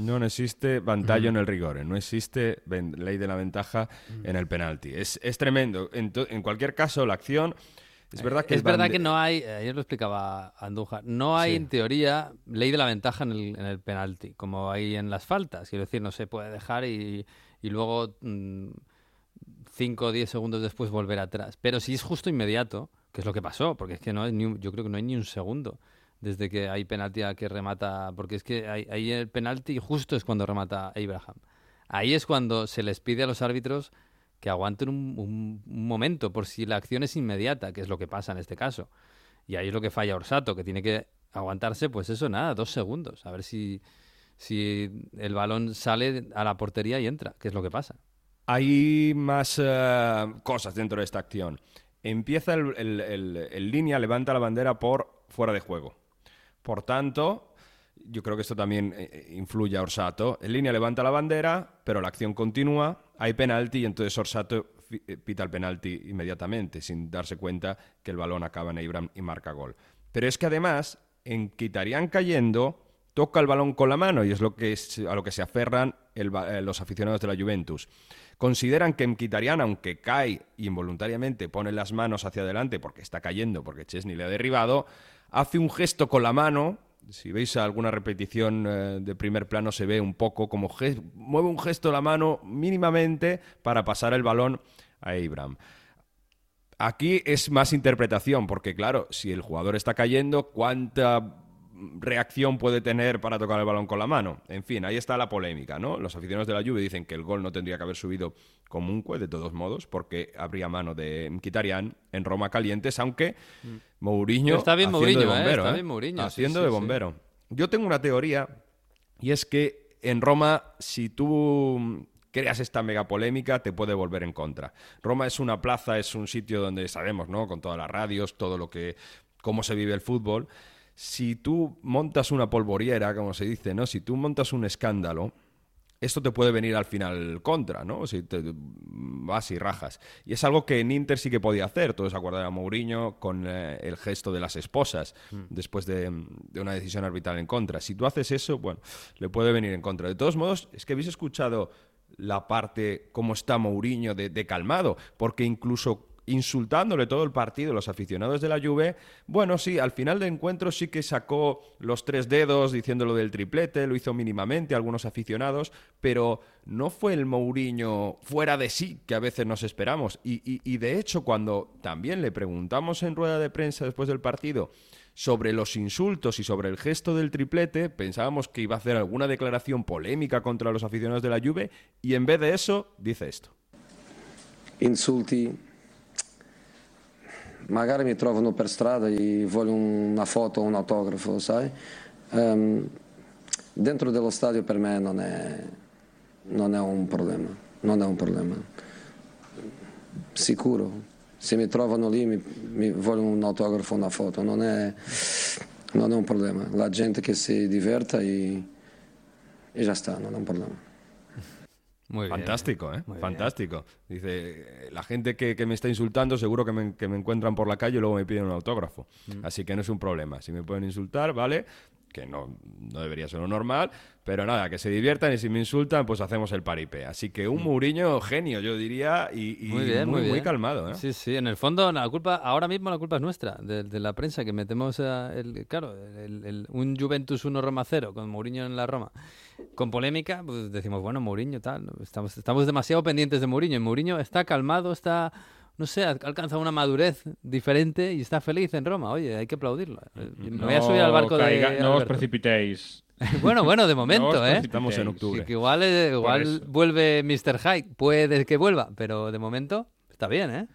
No existe vantaggio en el rigore, no existe ley de la ventaja en el penalti. Es, es tremendo. En, en, cualquier caso, la acción... Es verdad que, es verdad que no hay, ayer lo explicaba Andújar, no hay en teoría ley de la ventaja en el, en el penalti, como hay en las faltas. Quiero decir, no se puede dejar y, y luego 5 o 10 segundos después volver atrás. Pero si es justo inmediato, que es lo que pasó, porque es que no ni yo creo que no hay ni un segundo desde que hay penalti a que remata, porque es que ahí el penalti justo es cuando remata Abraham. Ahí es cuando se les pide a los árbitros que aguanten un, momento por si la acción es inmediata, que es lo que pasa en este caso. Y ahí es lo que falla Orsato, que tiene que aguantarse, pues eso, nada, dos segundos, a ver si, si el balón sale a la portería y entra, que es lo que pasa. Hay más eh, cosas dentro de esta acción. Empieza el, el línea, levanta la bandera por fuera de juego. Por tanto, yo creo que esto también eh, eh, influye a Orsato. En línea levanta la bandera, pero la acción continúa, hay penalti y entonces Orsato eh, pita el penalti inmediatamente, sin darse cuenta que el balón acaba en Abraham y marca gol. Pero es que además, en Quitarían cayendo, toca el balón con la mano y es, lo que a lo que se aferran los aficionados de la Juventus. Consideran que en Quitarian, aunque cae involuntariamente, pone las manos hacia adelante porque está cayendo, porque Chesney le ha derribado, hace un gesto con la mano. Si veis alguna repetición eh, de primer plano se ve un poco como mueve un gesto la mano mínimamente para pasar el balón a Abraham. Aquí es más interpretación, porque claro, si el jugador está cayendo, ¿cuánta reacción puede tener para tocar el balón con la mano. En fin, ahí está la polémica, ¿no? Los aficionados de la Juve dicen que el gol no tendría que haber subido de todos modos, porque habría mano de Mkhitaryan en Roma calientes, aunque mm. Mourinho está bien haciendo de ¿eh? está bien Mourinho, haciendo de bombero. Yo tengo una teoría y es que en Roma si tú creas esta mega polémica, te puede volver en contra. Roma es una plaza, es un sitio donde sabemos, ¿no? Con todas las radios, todo lo que cómo se vive el fútbol si tú montas una polvoriera, como se dice, ¿no? Si tú montas un escándalo, esto te puede venir al final contra, ¿no? Si te vas y rajas. Y es algo que en Inter sí que podía hacer. Todos acuerdan a Mourinho con eh, el gesto de las esposas mm. después de, una decisión arbitral en contra. Si tú haces eso, bueno, le puede venir en contra. De todos modos, es que habéis escuchado la parte cómo está Mourinho de, de calmado, porque incluso insultándole todo el partido los aficionados de la Juve, bueno, sí, al final del encuentro sí que sacó los tres dedos diciéndolo del triplete, lo hizo mínimamente algunos aficionados, pero no fue el Mourinho fuera de sí que a veces nos esperamos. Y, de hecho, cuando también le preguntamos en rueda de prensa después del partido sobre los insultos y sobre el gesto del triplete, pensábamos que iba a hacer alguna declaración polémica contra los aficionados de la Juve y en vez de eso dice esto. Insulti magari mi trovano per strada e voglio una foto o un autografo, sai? Um, dentro dello stadio per me non è, non è un problema, non è un problema. Sicuro, se mi trovano lì mi, mi vogliono un autografo una foto, non è, non è un problema. La gente che si diverta e, e già sta, non è un problema. Fantástico, ¿eh? Fantástico. Dice, la gente que, me está insultando seguro que me, que me, encuentran por la calle y luego me piden un autógrafo. Mm. Así que no es un problema. Si me pueden insultar, ¿vale? Que no, no debería ser lo normal, pero nada, que se diviertan y si me insultan, pues hacemos el paripé. Así que un mm. Mourinho genio, yo diría, y, muy, muy, calmado. ¿eh? Sí, sí, en el fondo la culpa, ahora mismo la culpa es nuestra, de, la prensa, que metemos, el, claro, un Juventus 1 Roma 0 con Mourinho en la Roma con polémica, pues decimos, bueno, Mourinho tal, estamos, estamos demasiado pendientes de Mourinho. Y Mourinho está calmado, está, no sé, ha alcanzado una madurez diferente y está feliz en Roma. Oye, hay que aplaudirlo. Me voy a subir al barco de. No os precipitéis. bueno, bueno, de momento, ¿eh? Estamos en octubre. Que igual, eh, igual vuelve Mr. Hyde. Puede que vuelva, pero de momento está bien, ¿eh?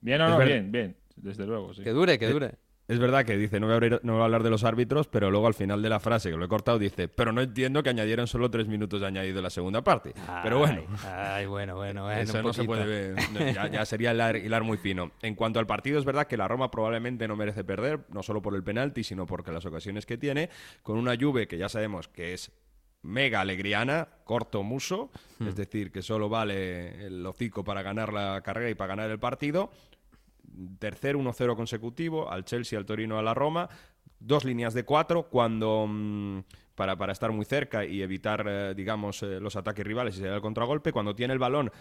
Bien o no, bien, bien. Desde luego, sí. Que dure, que dure. Es verdad que dice, no voy, a no a hablar de los árbitros, pero luego al final de la frase, que lo he cortado, dice, pero no entiendo que añadieron solo tres minutos de añadido la segunda parte. pero bueno. Ay, bueno, bueno, bueno Eso no se puede ver. ya, sería hilar, muy fino. En cuanto al partido, es verdad que la Roma probablemente no merece perder, no solo por el penalti, sino porque las ocasiones que tiene, con una Juve que ya sabemos que es mega alegriana, corto muso, es hmm. decir, que solo vale el hocico para ganar la carrera y para ganar el partido tercer 1-0 consecutivo, al Chelsea, al Torino, a la Roma, dos líneas de cuatro, cuando mm, para, para estar muy cerca y evitar, eh, digamos, eh, los ataques rivales y salir al contragolpe. Cuando tiene el balón,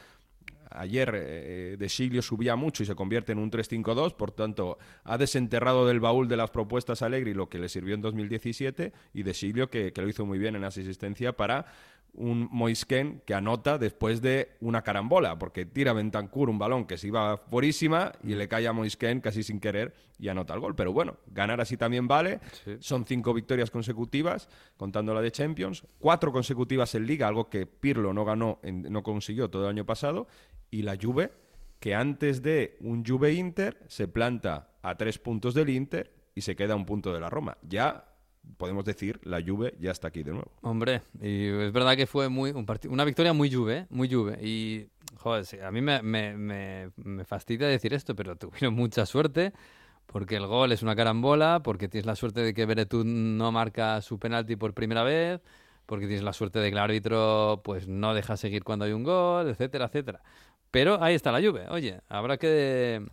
ayer eh, De Siglio subía mucho y se convierte en un 3-5-2, por tanto, ha desenterrado del baúl de las propuestas a Allegri lo que le sirvió en 2017 y De Siglio que, que lo hizo muy bien en asistencia para un Moisken que anota después de una carambola, porque tira Bentancur un balón que se iba fuerísima y le cae a Moisken casi sin querer y anota el gol. Pero bueno, ganar así también vale. Son cinco victorias consecutivas, contando la de Champions, cuatro consecutivas en Liga, algo que Pirlo no ganó, no consiguió todo el año pasado, y la Juve, que antes de un Juve Inter se planta a tres puntos del Inter y se queda a un punto de la Roma. Ya podemos decir, la Juve ya está aquí de nuevo. Hombre, y es verdad que fue muy un una victoria muy Juve, muy Juve. Y, joder, a mí me, me, me, fastidia decir esto, pero tuvieron mucha suerte porque el gol es una carambola, porque tienes la suerte de que Beretún no marca su penalti por primera vez, porque tienes la suerte de que el árbitro pues no deja seguir cuando hay un gol, etcétera, etcétera. Pero ahí está la Juve. Oye, habrá que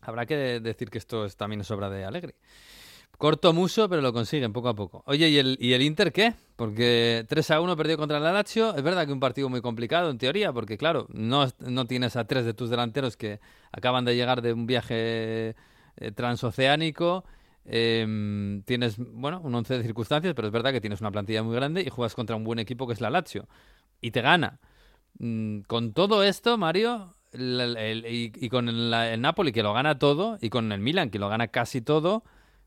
habrá que decir que esto es, también es obra de Allegri. Corto muso, pero lo consiguen poco a poco. Oye, ¿y el, ¿y el Inter qué? Porque 3 a 1 perdió contra el Lazio. Es verdad que un partido muy complicado en teoría, porque claro, no, no tienes a tres de tus delanteros que acaban de llegar de un viaje eh, transoceánico. Em, tienes, bueno, un once de circunstancias, pero es verdad que tienes una plantilla muy grande y juegas contra un buen equipo que es la Lazio. Y te gana. Mm, con todo esto, Mario, y, con el Napoli que lo gana todo, y con el Milan que lo gana casi todo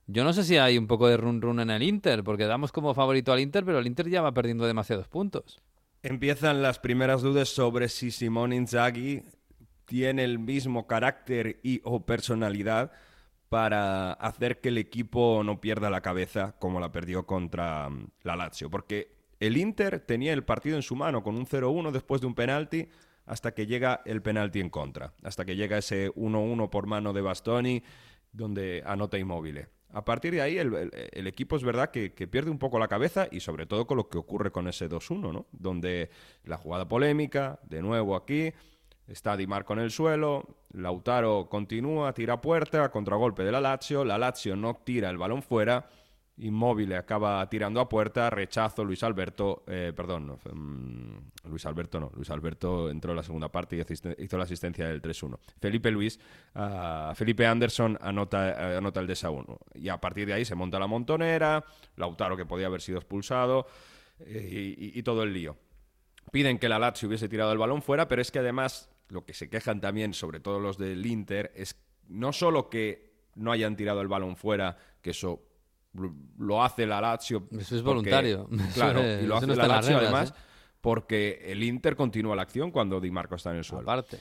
yo no sé si hay un poco de run run en el Inter, porque damos como favorito al Inter, pero el Inter ya va perdiendo demasiados puntos. Empiezan las primeras dudas sobre si Simón Inzaghi tiene el mismo carácter y o personalidad para hacer que el equipo no pierda la cabeza como la perdió contra mm, la Lazio, porque el Inter tenía el partido en su mano con un 0-1 después de un penalti hasta que llega el penalti en contra, hasta que llega ese 1-1 por mano de Bastoni donde anota inmóvil. A partir de ahí, el, equipo es verdad que, pierde un poco la cabeza y sobre todo con lo que ocurre con ese 2-1, ¿no? Donde la jugada polémica, de nuevo aquí, está Di Marco en el suelo, Lautaro continúa, tira puerta, contragolpe de la Lazio, la Lazio no tira el balón fuera Inmóvil acaba tirando a puerta, rechazo, Luis Alberto, eh, perdón, mm, Luis Alberto no, Luis Alberto entró en la segunda parte y hizo la asistencia del 3-1. Felipe Luis, ah, Felipe Anderson anota, eh, anota el 1 y a partir de ahí se monta la montonera, Lautaro que podía haber sido expulsado eh, y, todo el lío. Piden que la Lazio hubiese tirado el balón fuera, pero es que además lo que se quejan también, sobre todo los del Inter, es no solo que no hayan tirado el balón fuera, que eso lo hace la Lazio. Eso es voluntario. Claro, y lo hace la Lazio además ¿eh? porque el Inter continúa la acción cuando Di Marco está en el suelo. Aparte.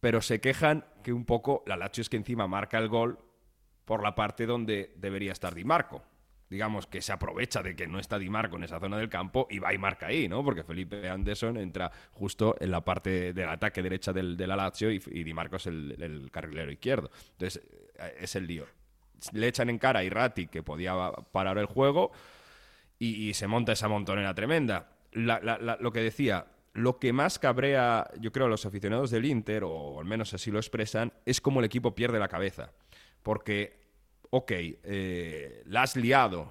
Pero se quejan que un poco la Lazio es que encima marca el gol por la parte donde debería estar Di Marco. Digamos que se aprovecha de que no está Di Marco en esa zona del campo y va y marca ahí, ¿no? Porque Felipe Anderson entra justo en la parte del ataque derecha del, de la Lazio y, Di Marco es el, el carrilero izquierdo. Entonces, eh, es el lío le echan en cara a Irrati que podía parar el juego y, se monta esa montonera tremenda. lo que decía, lo que más cabrea, yo creo, a los aficionados del Inter, o al menos así lo expresan, es cómo el equipo pierde la cabeza. Porque, ok, eh, la has liado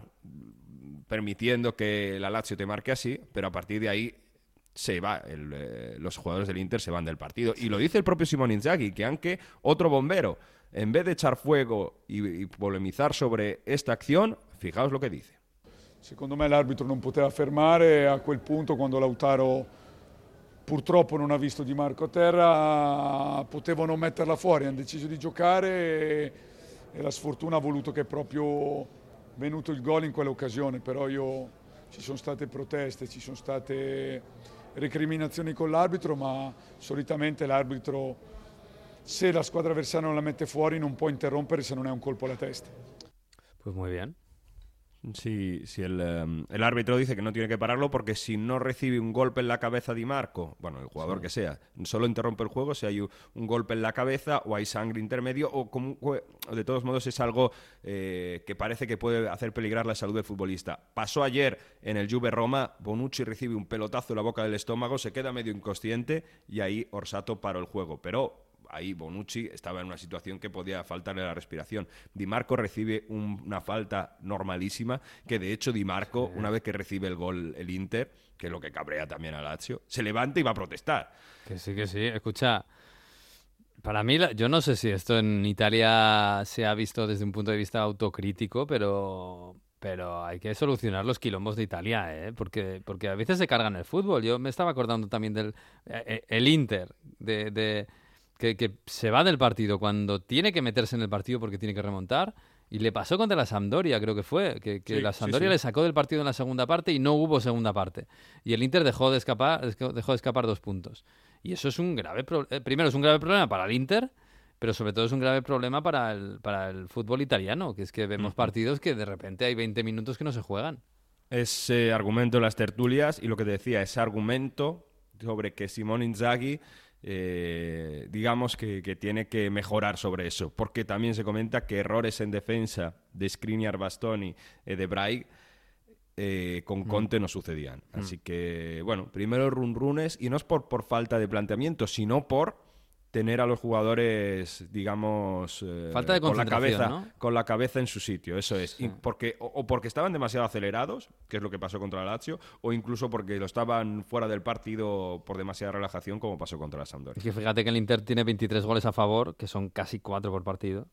permitiendo que la Lazio te marque así, pero a partir de ahí se va, eh, los jugadores del Inter se van del partido. Y lo dice el propio Simón Inzaghi, que aunque otro bombero en vez de echar fuego y, polemizar sobre esta acción, fijaos lo que dice. Secondo me l'arbitro non poteva fermare, a quel punto quando Lautaro purtroppo non ha visto Di Marco a terra, potevano metterla fuori, hanno deciso di giocare e, la sfortuna ha voluto che è proprio venuto il gol in quell'occasione, però io, ci sono state proteste, ci sono state recriminazioni con l'arbitro, ma solitamente l'arbitro se la squadra avversaria non la mette fuori non può interrompere se non è un colpo alla testa. Pues muy bien. Sí, si el, em, el, árbitro dice que no tiene que pararlo porque si no recibe un golpe en la cabeza de Marco, bueno, el jugador que sea, solo interrumpe el juego si hay un, golpe en la cabeza o hay sangre intermedio o como, de todos modos es algo eh, que parece que puede hacer peligrar la salud del futbolista. Pasó ayer en el Juve Roma, Bonucci recibe un pelotazo en la boca del estómago, se queda medio inconsciente y ahí Orsato paró el juego. Pero ahí Bonucci estaba en una situación que podía faltarle la respiración. Di Marco recibe una falta normalísima, que de hecho Di Marco, una vez que recibe el gol el Inter, que es lo que cabrea también a Lazio, se levanta y va a protestar. Que sí, que sí. Escucha, para mí, yo no sé si esto en Italia se ha visto desde un punto de vista autocrítico, pero, pero hay que solucionar los quilombos de Italia, ¿eh? porque, porque a veces se cargan el fútbol. Yo me estaba acordando también del eh, eh, el Inter, de, que, que, se va del partido cuando tiene que meterse en el partido porque tiene que remontar. Y le pasó contra la Sampdoria, creo que fue, que, la Sampdoria le sacó del partido en la segunda parte y no hubo segunda parte. Y el Inter dejó de escapar, dejó de escapar dos puntos. Y eso es un grave problema. Primero, es un grave problema para el Inter, pero sobre todo es un grave problema para el, para el fútbol italiano, que es que vemos partidos que de repente hay 20 minutos que no se juegan. Ese argumento de las tertulias y lo que te decía, ese argumento sobre que Simón Inzaghi eh, digamos que, tiene que mejorar sobre eso, porque también se comenta que errores en defensa de Skriniar, Bastoni y de Braig eh, con mm. Conte no sucedían. Mm. Así que, bueno, primero run runes, y no es por, por falta de planteamiento, sino por tener a los jugadores, digamos, eh, Falta de con la cabeza, con la cabeza en su sitio, eso es, porque o, porque estaban demasiado acelerados, que es lo que pasó contra el Lazio, o incluso porque lo estaban fuera del partido por demasiada relajación, como pasó contra la Sampdoria. Es que fíjate que el Inter tiene 23 goles a favor, que son casi 4 por partido.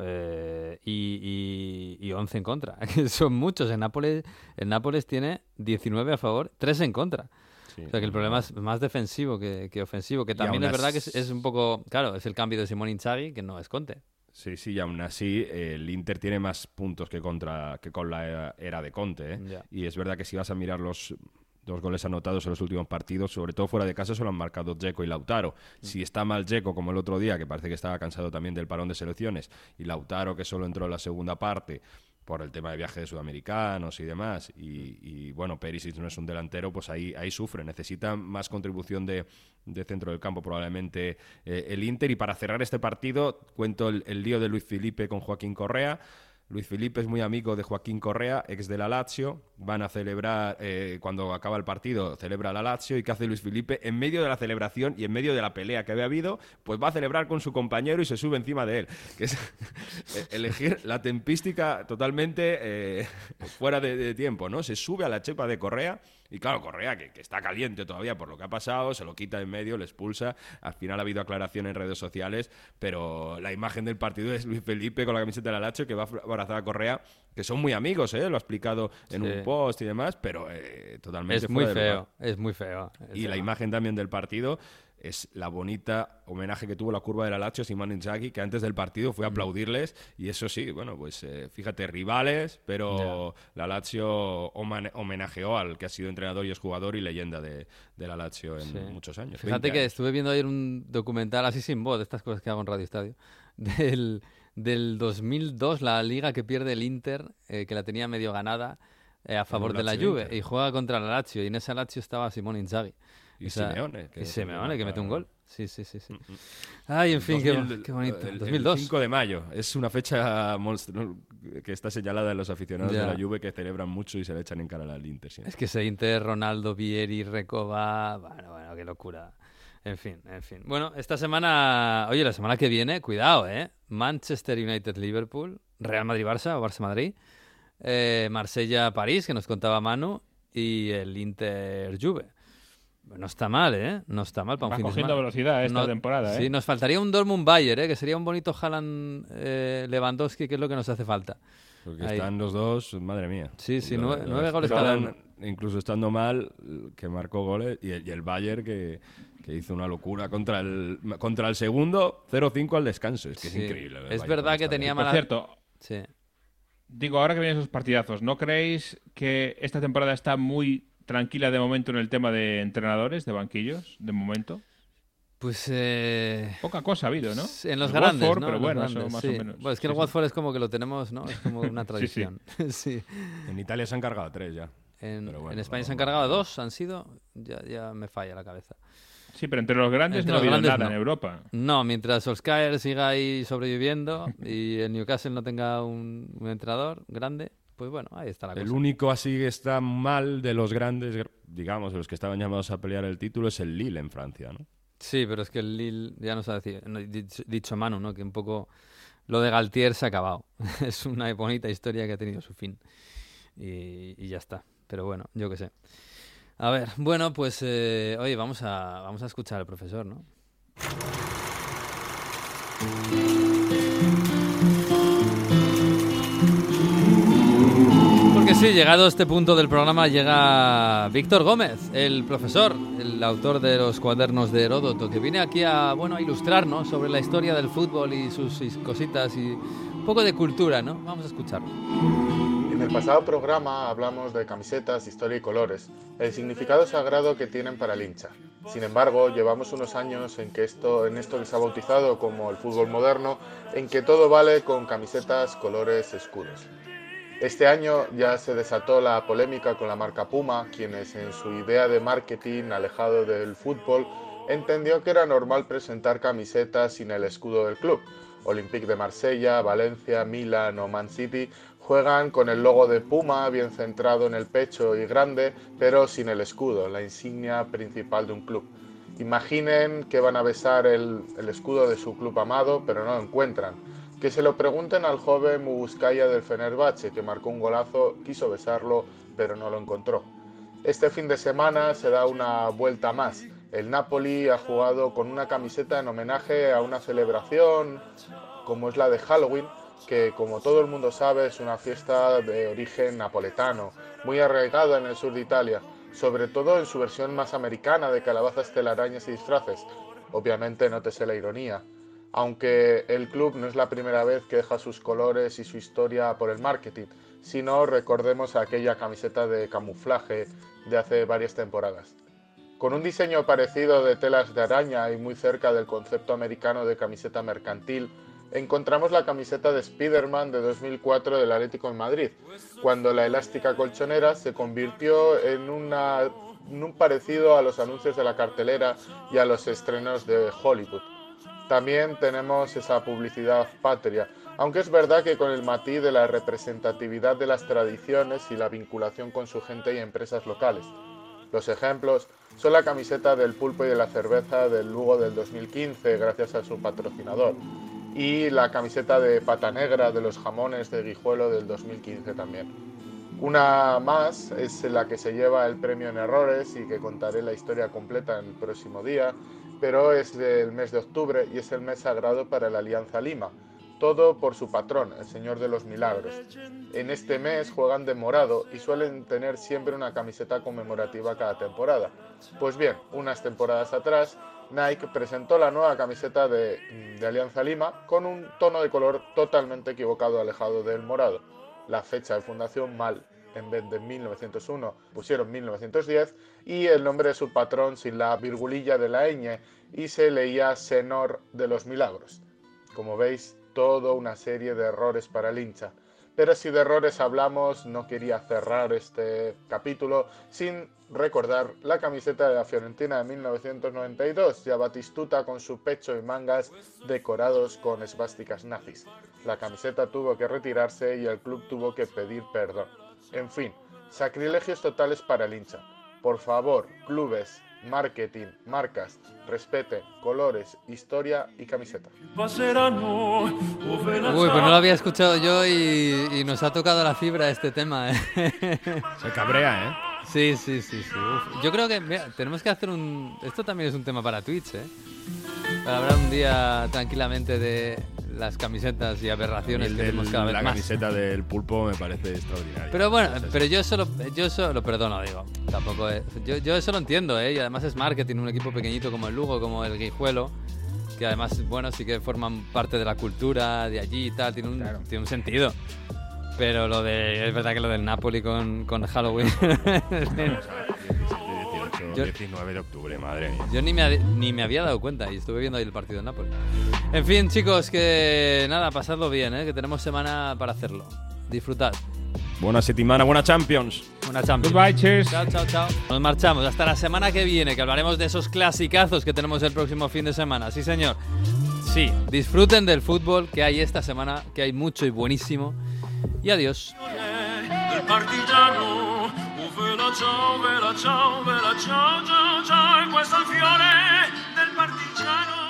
Eh, y, y, 11 en contra. Son muchos. En Nápoles, el Nápoles tiene 19 a favor, 3 en contra. O sea que el problema es más defensivo que, ofensivo, que también es verdad que es, un poco, claro, es el cambio de Simón Inzaghi que no es Conte. Sí, sí, y aún así el Inter tiene más puntos que contra que con la era de Conte. ¿eh? Y es verdad que si vas a mirar los dos goles anotados en los últimos partidos, sobre todo fuera de casa, solo han marcado Dzeko y Lautaro. Mm. Si está mal Dzeko, como el otro día, que parece que estaba cansado también del parón de selecciones, y Lautaro, que solo entró en la segunda parte por el tema de viaje de sudamericanos y demás, y, bueno, Perisic no es un delantero, pues ahí, ahí sufre. Necesita más contribución de, centro del campo probablemente eh, el Inter. Y para cerrar este partido, cuento el, el lío de Luis Felipe con Joaquín Correa. Luis Felipe es muy amigo de Joaquín Correa, ex de la Lazio. Van a celebrar, eh, cuando acaba el partido, celebra la Lazio. ¿Y qué hace Luis Felipe? En medio de la celebración y en medio de la pelea que había habido, pues va a celebrar con su compañero y se sube encima de él. Que es elegir la tempística totalmente eh, fuera de, tiempo, ¿no? Se sube a la chepa de Correa y claro, Correa, que, está caliente todavía por lo que ha pasado, se lo quita en medio, le expulsa. Al final ha habido aclaración en redes sociales, pero la imagen del partido es Luis Felipe con la camiseta de la Lacho que va abrazar a Correa, que son muy amigos, ¿eh? lo ha explicado en un post y demás, pero eh, totalmente es muy feo, es muy feo. y la imagen también del partido es la bonita homenaje que tuvo la curva de la Lazio Simón Inzaghi, que antes del partido fue a aplaudirles y eso sí, bueno, pues eh, fíjate, rivales, pero la Lazio homenajeó al que ha sido entrenador y es jugador y leyenda de, la Lazio en muchos años. Fíjate que estuve viendo ayer un documental así sin voz, de estas cosas que hago en Radio Estadio, del, del 2002, la liga que pierde el Inter, eh, que la tenía medio ganada. Eh, a favor de la Juve y juega contra la Lazio y en esa Lazio estaba Simón Inzaghi y Simeone. Que, y Simeone, que mete un gol. Sí, sí, sí. sí. Mm, mm. Ay, en fin, qué, bonito. El, 2002. 5 de mayo. Es una fecha que está señalada en los aficionados de la Juve que celebran mucho y se le echan en cara al Inter. Es que ese Inter, Ronaldo, Vieri, Recoba... Bueno, bueno, qué locura. En fin, en fin. Bueno, esta semana... Oye, la semana que viene, cuidado, ¿eh? Manchester United-Liverpool, Real Madrid-Barça o Barça-Madrid, eh, Marsella-París, que nos contaba Manu, y el Inter-Juve. No está mal, ¿eh? No está mal para un Va cogiendo velocidad esta temporada, ¿eh? Sí, nos faltaría un Dortmund Bayer, ¿eh? Que sería un bonito Haaland eh, Lewandowski, que es lo que nos hace falta. Porque están los dos, madre mía. Sí, sí, nueve, goles cada uno. Incluso estando mal, que marcó goles, y el, y Bayern que, que, hizo una locura contra el, contra el segundo, 0-5 al descanso. Es que es increíble. Es verdad que tenía mala... Por cierto, sí. digo, ahora que vienen esos partidazos, ¿no creéis que esta temporada está muy tranquila de momento en el tema de entrenadores, de banquillos, de momento? Pues eh... poca cosa ha habido, ¿no? En los grandes, ¿no? pero bueno, eso más o menos. Bueno, es que el Watford es como que lo tenemos, ¿no? Es como una tradición. sí, En Italia se han cargado tres ya. En, España se han cargado dos, han sido. Ya, ya me falla la cabeza. Sí, pero entre los grandes no ha habido nada en Europa. No, mientras Solskjaer siga ahí sobreviviendo y el Newcastle no tenga un entrenador grande, pues bueno, ahí está la el único así que está mal de los grandes, digamos, de los que estaban llamados a pelear el título, es el Lille en Francia, ¿no? Sí, pero es que el Lille, ya nos ha dicho, Manu, ¿no? Que un poco lo de Galtier se ha acabado. es una bonita historia que ha tenido su fin. Y, ya está. Pero bueno, yo qué sé. A ver, bueno, pues eh, oye, vamos a, vamos a escuchar al profesor, ¿no? Porque sí, llegado a este punto del programa llega Víctor Gómez, el profesor, el autor de los cuadernos de Heródoto, que viene aquí a, bueno, a ilustrarnos sobre la historia del fútbol y sus cositas y un poco de cultura, ¿no? Vamos a escucharlo. El pasado programa hablamos de camisetas, historia y colores, el significado sagrado que tienen para el hincha. Sin embargo, llevamos unos años en, que esto, en esto que se ha bautizado como el fútbol moderno, en que todo vale con camisetas, colores, escudos. Este año ya se desató la polémica con la marca Puma, quienes en su idea de marketing alejado del fútbol entendió que era normal presentar camisetas sin el escudo del club. Olympique de Marsella, Valencia, Milan o Man City juegan con el logo de Puma bien centrado en el pecho y grande, pero sin el escudo, la insignia principal de un club. Imaginen que van a besar el, escudo de su club amado, pero no lo encuentran. Que se lo pregunten al joven Mubuskaya del Fenerbahce, que marcó un golazo, quiso besarlo, pero no lo encontró. Este fin de semana se da una vuelta más. El Napoli ha jugado con una camiseta en homenaje a una celebración como es la de Halloween, que como todo el mundo sabe es una fiesta de origen napoletano, muy arraigada en el sur de Italia, sobre todo en su versión más americana de calabazas, telarañas y disfraces. Obviamente nótese la ironía. Aunque el club no es la primera vez que deja sus colores y su historia por el marketing, sino recordemos aquella camiseta de camuflaje de hace varias temporadas. Con un diseño parecido de telas de araña y muy cerca del concepto americano de camiseta mercantil, encontramos la camiseta de Spider-Man de 2004 del Atlético en Madrid, cuando la elástica colchonera se convirtió en, un parecido a los anuncios de la cartelera y a los estrenos de Hollywood. También tenemos esa publicidad patria, aunque es verdad que con el matiz de la representatividad de las tradiciones y la vinculación con su gente y empresas locales. Los ejemplos son la camiseta del pulpo y de la cerveza del Lugo del 2015 gracias a su patrocinador, y la camiseta de pata negra de los jamones de Guijuelo del 2015 también. Una más es la que se lleva el premio en errores y que contaré la historia completa en el próximo día, pero es del mes de octubre y es el mes sagrado para la Alianza Lima, todo por su patrón, el Señor de los Milagros. En este mes juegan de morado y suelen tener siempre una camiseta conmemorativa cada temporada. Pues bien, unas temporadas atrás Nike presentó la nueva camiseta de, Alianza Lima con un tono de color totalmente equivocado, alejado del morado. La fecha de fundación mal, en vez de 1901 pusieron 1910 y el nombre de su patrón sin la virgulilla de la ñ y se leía Senor de los Milagros. Como veis, toda una serie de errores para el hincha. Pero si de errores hablamos, no quería cerrar este capítulo sin recordar la camiseta de la Fiorentina de 1992, ya Batistuta con su pecho y mangas decorados con esvásticas nazis. La camiseta tuvo que retirarse y el club tuvo que pedir perdón. En fin, sacrilegios totales para el hincha. Por favor, clubes, marketing, marcas, respete, colores, historia y camiseta. Uy, pues no lo había escuchado yo y, nos ha tocado la fibra este tema. ¿eh? Se cabrea, ¿eh? Sí, sí, sí, sí. Yo creo que tenemos que hacer un... Esto también es un tema para Twitch, ¿eh? Para hablar un día tranquilamente de las camisetas y aberraciones que vemos cada vez la más. La camiseta del pulpo me parece extraordinaria. Pero bueno, pero yo solo, yo solo perdono, digo. Tampoco es, yo, yo eso lo entiendo, ¿eh? Y además es marketing, un equipo pequeñito como el Lugo, como el Guijuelo, que además, bueno, sí que forman parte de la cultura de allí y tal, tiene un, tiene un sentido. Pero lo de. Es verdad que lo del Napoli con, con Halloween. 19 de octubre, madre mía. Yo ni me, ni me había dado cuenta y estuve viendo ahí el partido de Napoli. En fin, chicos, que nada, pasadlo bien, ¿eh? que tenemos semana para hacerlo. Disfrutad. Buena semana, buena Champions. Buena Champions. Goodbye, Chao, chao, chao. Nos marchamos hasta la semana que viene, que hablaremos de esos clasicazos que tenemos el próximo fin de semana. Sí, señor. Sí, disfruten del fútbol que hay esta semana, que hay mucho y buenísimo y adiós. ciao, ciao, ciao, ciao, ciao, e questo è il fiore del partigiano.